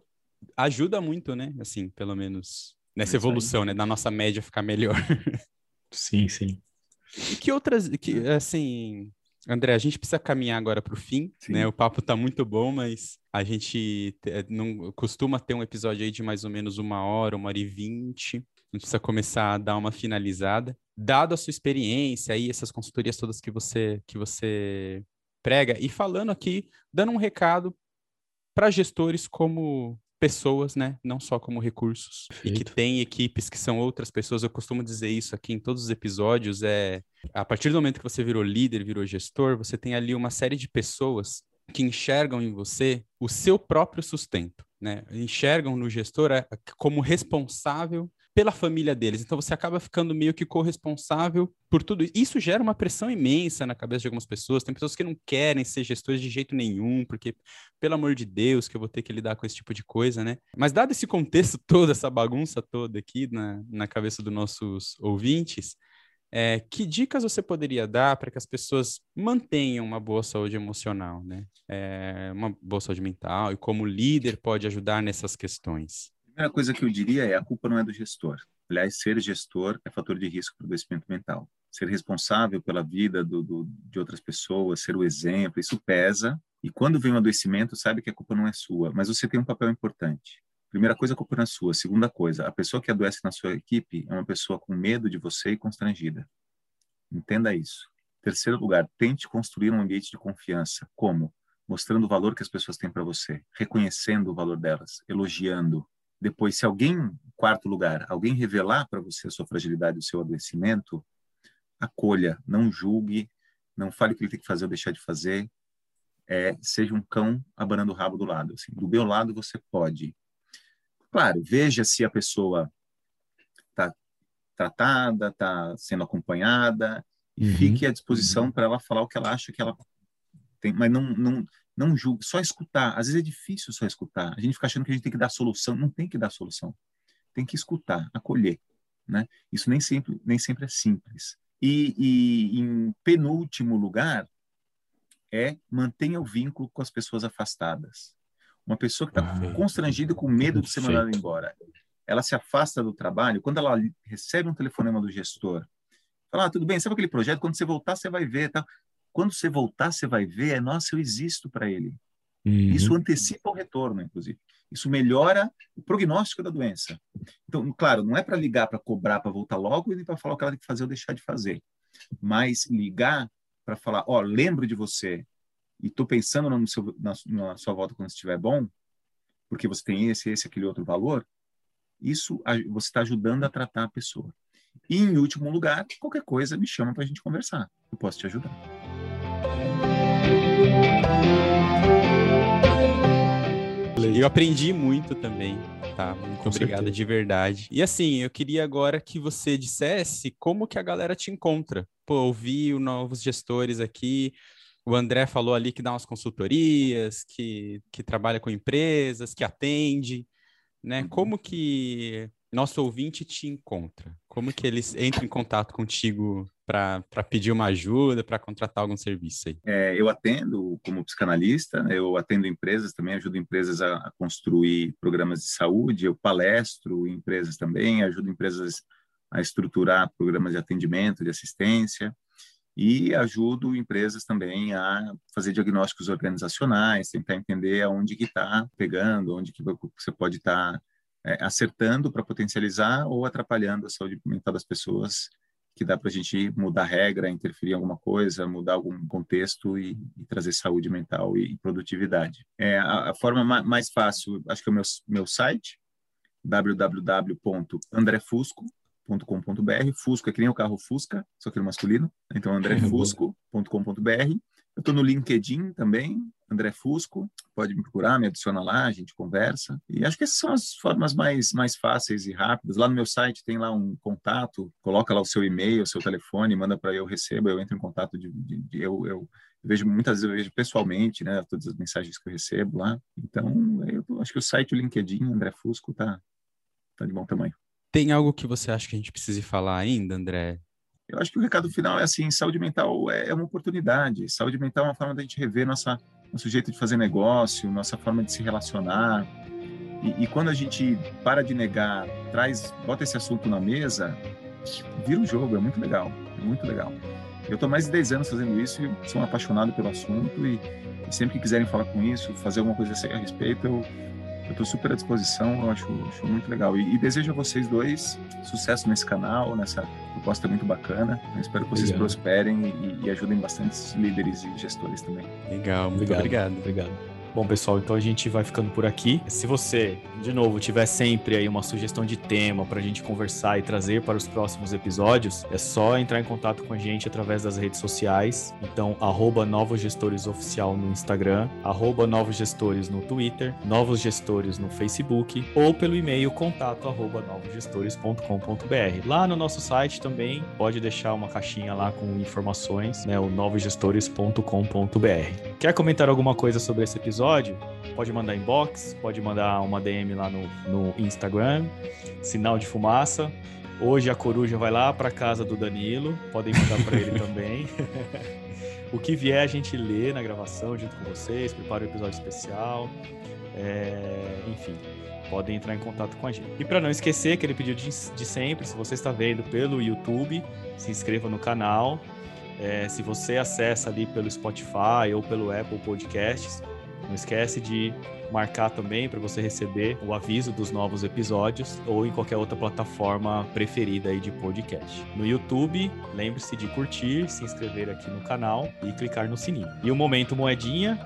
ajuda muito, né? Assim, pelo menos nessa evolução, né? Da nossa média ficar melhor. <laughs> sim, sim. E que outras, que, assim, André, a gente precisa caminhar agora para o fim, Sim. né? O papo está muito bom, mas a gente não costuma ter um episódio aí de mais ou menos uma hora, uma hora e vinte. A gente precisa começar a dar uma finalizada. Dado a sua experiência aí, essas consultorias todas que você que você prega, e falando aqui, dando um recado para gestores como pessoas, né? Não só como recursos. Perfeito. E que tem equipes que são outras pessoas. Eu costumo dizer isso aqui em todos os episódios. É a partir do momento que você virou líder, virou gestor, você tem ali uma série de pessoas que enxergam em você o seu próprio sustento, né? Enxergam no gestor é, como responsável pela família deles. Então você acaba ficando meio que corresponsável por tudo. Isso gera uma pressão imensa na cabeça de algumas pessoas. Tem pessoas que não querem ser gestores de jeito nenhum, porque, pelo amor de Deus, que eu vou ter que lidar com esse tipo de coisa, né? Mas dado esse contexto <laughs> todo, essa bagunça toda aqui na, na cabeça dos nossos ouvintes, é, que dicas você poderia dar para que as pessoas mantenham uma boa saúde emocional, né? É, uma boa saúde mental e como líder pode ajudar nessas questões? Primeira coisa que eu diria é a culpa não é do gestor. Aliás, ser gestor é fator de risco para o adoecimento mental. Ser responsável pela vida do, do, de outras pessoas, ser o exemplo, isso pesa. E quando vem um adoecimento, sabe que a culpa não é sua, mas você tem um papel importante. Primeira coisa, a culpa não é sua. Segunda coisa, a pessoa que adoece na sua equipe é uma pessoa com medo de você e constrangida. Entenda isso. Terceiro lugar, tente construir um ambiente de confiança. Como? Mostrando o valor que as pessoas têm para você, reconhecendo o valor delas, elogiando, depois, se alguém, quarto lugar, alguém revelar para você a sua fragilidade, o seu adoecimento, acolha, não julgue, não fale o que ele tem que fazer ou deixar de fazer. É, seja um cão abanando o rabo do lado. Assim, do meu lado você pode. Claro, veja se a pessoa está tratada, está sendo acompanhada, e uhum. fique à disposição uhum. para ela falar o que ela acha que ela tem, mas não, não, não julgue, só escutar. Às vezes é difícil só escutar. A gente fica achando que a gente tem que dar solução, não tem que dar solução. Tem que escutar, acolher, né? Isso nem sempre, nem sempre é simples. E, e em penúltimo lugar é mantenha o vínculo com as pessoas afastadas. Uma pessoa que está ah, constrangida com medo de ser mandada embora, ela se afasta do trabalho. Quando ela recebe um telefonema do gestor, fala: ah, tudo bem, sabe aquele projeto? Quando você voltar, você vai ver. Tá? Quando você voltar, você vai ver, é, nossa, eu existo para ele. Uhum. Isso antecipa o retorno, inclusive. Isso melhora o prognóstico da doença. Então, claro, não é para ligar para cobrar para voltar logo e nem para falar o que ela tem que fazer ou deixar de fazer. Mas ligar para falar, ó, oh, lembro de você e estou pensando no seu, na, na, sua volta quando estiver bom, porque você tem esse, esse, aquele outro valor, isso você está ajudando a tratar a pessoa. E, em último lugar, qualquer coisa me chama para a gente conversar. Eu posso te ajudar. Eu aprendi muito também, tá? Muito Com obrigado certeza. de verdade. E assim, eu queria agora que você dissesse como que a galera te encontra. Pô, ouvi os novos gestores aqui, o André falou ali que dá umas consultorias, que, que trabalha com empresas, que atende, né? Uhum. Como que nosso ouvinte te encontra? Como que eles entram em contato contigo para pedir uma ajuda, para contratar algum serviço aí? É, eu atendo como psicanalista, né? eu atendo empresas também, ajudo empresas a, a, construir programas de saúde, eu palestro em empresas também, ajudo empresas a estruturar programas de atendimento, de assistência, e ajudo empresas também a fazer diagnósticos organizacionais, tentar entender aonde que está pegando, onde que você pode estar tá é, acertando para potencializar ou atrapalhando a saúde mental das pessoas, que dá para a gente mudar regra, interferir em alguma coisa, mudar algum contexto e, e trazer saúde mental e, e produtividade. É, a, a, forma ma mais fácil, acho que é o meu, meu site, www.andrefusco.com.br. Fusco é que nem o carro Fusca, só que no masculino. Então, andrefusco.com.br. Eu estou no LinkedIn também, André Fusco, pode me procurar, me adiciona lá, a gente conversa. E acho que essas são as formas mais, mais fáceis e rápidas. Lá no meu site tem lá um contato, coloca lá o seu e-mail, o seu telefone, manda para eu recebo, eu entro em contato de, de, de eu, eu vejo muitas vezes eu vejo pessoalmente, né, todas as mensagens que eu recebo lá. Então, eu acho que o site, o LinkedIn, André Fusco, tá, tá de bom tamanho. Tem algo que você acha que a gente precise falar ainda, André? Eu acho que o recado final é assim: saúde mental é, é uma oportunidade. Saúde mental é uma forma da gente rever nossa, nosso jeito de fazer negócio, nossa forma de se relacionar. E, e quando a gente para de negar, traz, bota esse assunto na mesa, vira um jogo. É muito legal. É muito legal. Eu estou mais de 10 anos fazendo isso e sou um apaixonado pelo assunto. E, e sempre que quiserem falar com isso, fazer alguma coisa a respeito, eu eu estou super à disposição, eu acho, acho muito legal. E, e, desejo a vocês dois sucesso nesse canal, nessa proposta muito bacana. Eu espero que vocês Obrigado. prosperem e, e, ajudem bastante líderes e gestores também. Legal, muito obrigado. Obrigado. obrigado. Bom, pessoal, então a gente vai ficando por aqui. Se você, de novo, tiver sempre aí uma sugestão de tema para a gente conversar e trazer para os próximos episódios, é só entrar em contato com a gente através das redes sociais. Então, arroba Novos Gestores Oficial no Instagram, arroba Novos Gestores no Twitter, Novos Gestores no Facebook ou pelo e-mail contato arroba novosgestores.com.br. Lá no nosso site também pode deixar uma caixinha lá com informações, né, o novosgestores.com.br. Quer comentar alguma coisa sobre esse episódio? Episódio, pode mandar inbox, pode mandar uma DM lá no, no Instagram, sinal de fumaça. Hoje a coruja vai lá para casa do Danilo, podem mandar para ele <laughs> também. o que vier a gente lê na gravação junto com vocês, prepara o um episódio especial. É, enfim, podem entrar em contato com a gente. E para não esquecer aquele pedido de, de, sempre, se você está vendo pelo YouTube, se inscreva no canal. É, se você acessa ali pelo Spotify ou pelo Apple Podcasts, não esquece de marcar também para você receber o aviso dos novos episódios ou em qualquer outra plataforma preferida aí de podcast. No YouTube, lembre-se de curtir, se inscrever aqui no canal e clicar no sininho. E o momento moedinha,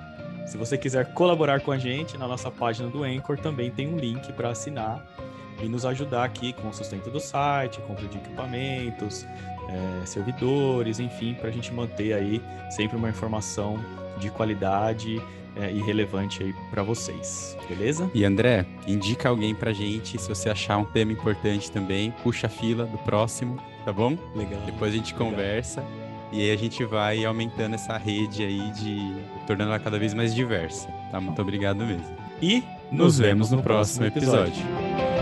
se você quiser colaborar com a gente na nossa página do Anchor, também tem um link para assinar e nos ajudar aqui com o sustento do site, compra de equipamentos, é, servidores, enfim, para a gente manter aí sempre uma informação de qualidade é, e relevante aí para vocês, beleza? E André, indica alguém para gente, se você achar um tema importante também, puxa a fila do próximo, tá bom? Legal. Depois a gente legal. conversa e aí a gente vai aumentando essa rede aí de tornando ela cada vez mais diversa, tá? Muito obrigado mesmo. E nos, nos vemos no, no próximo episódio. episódio.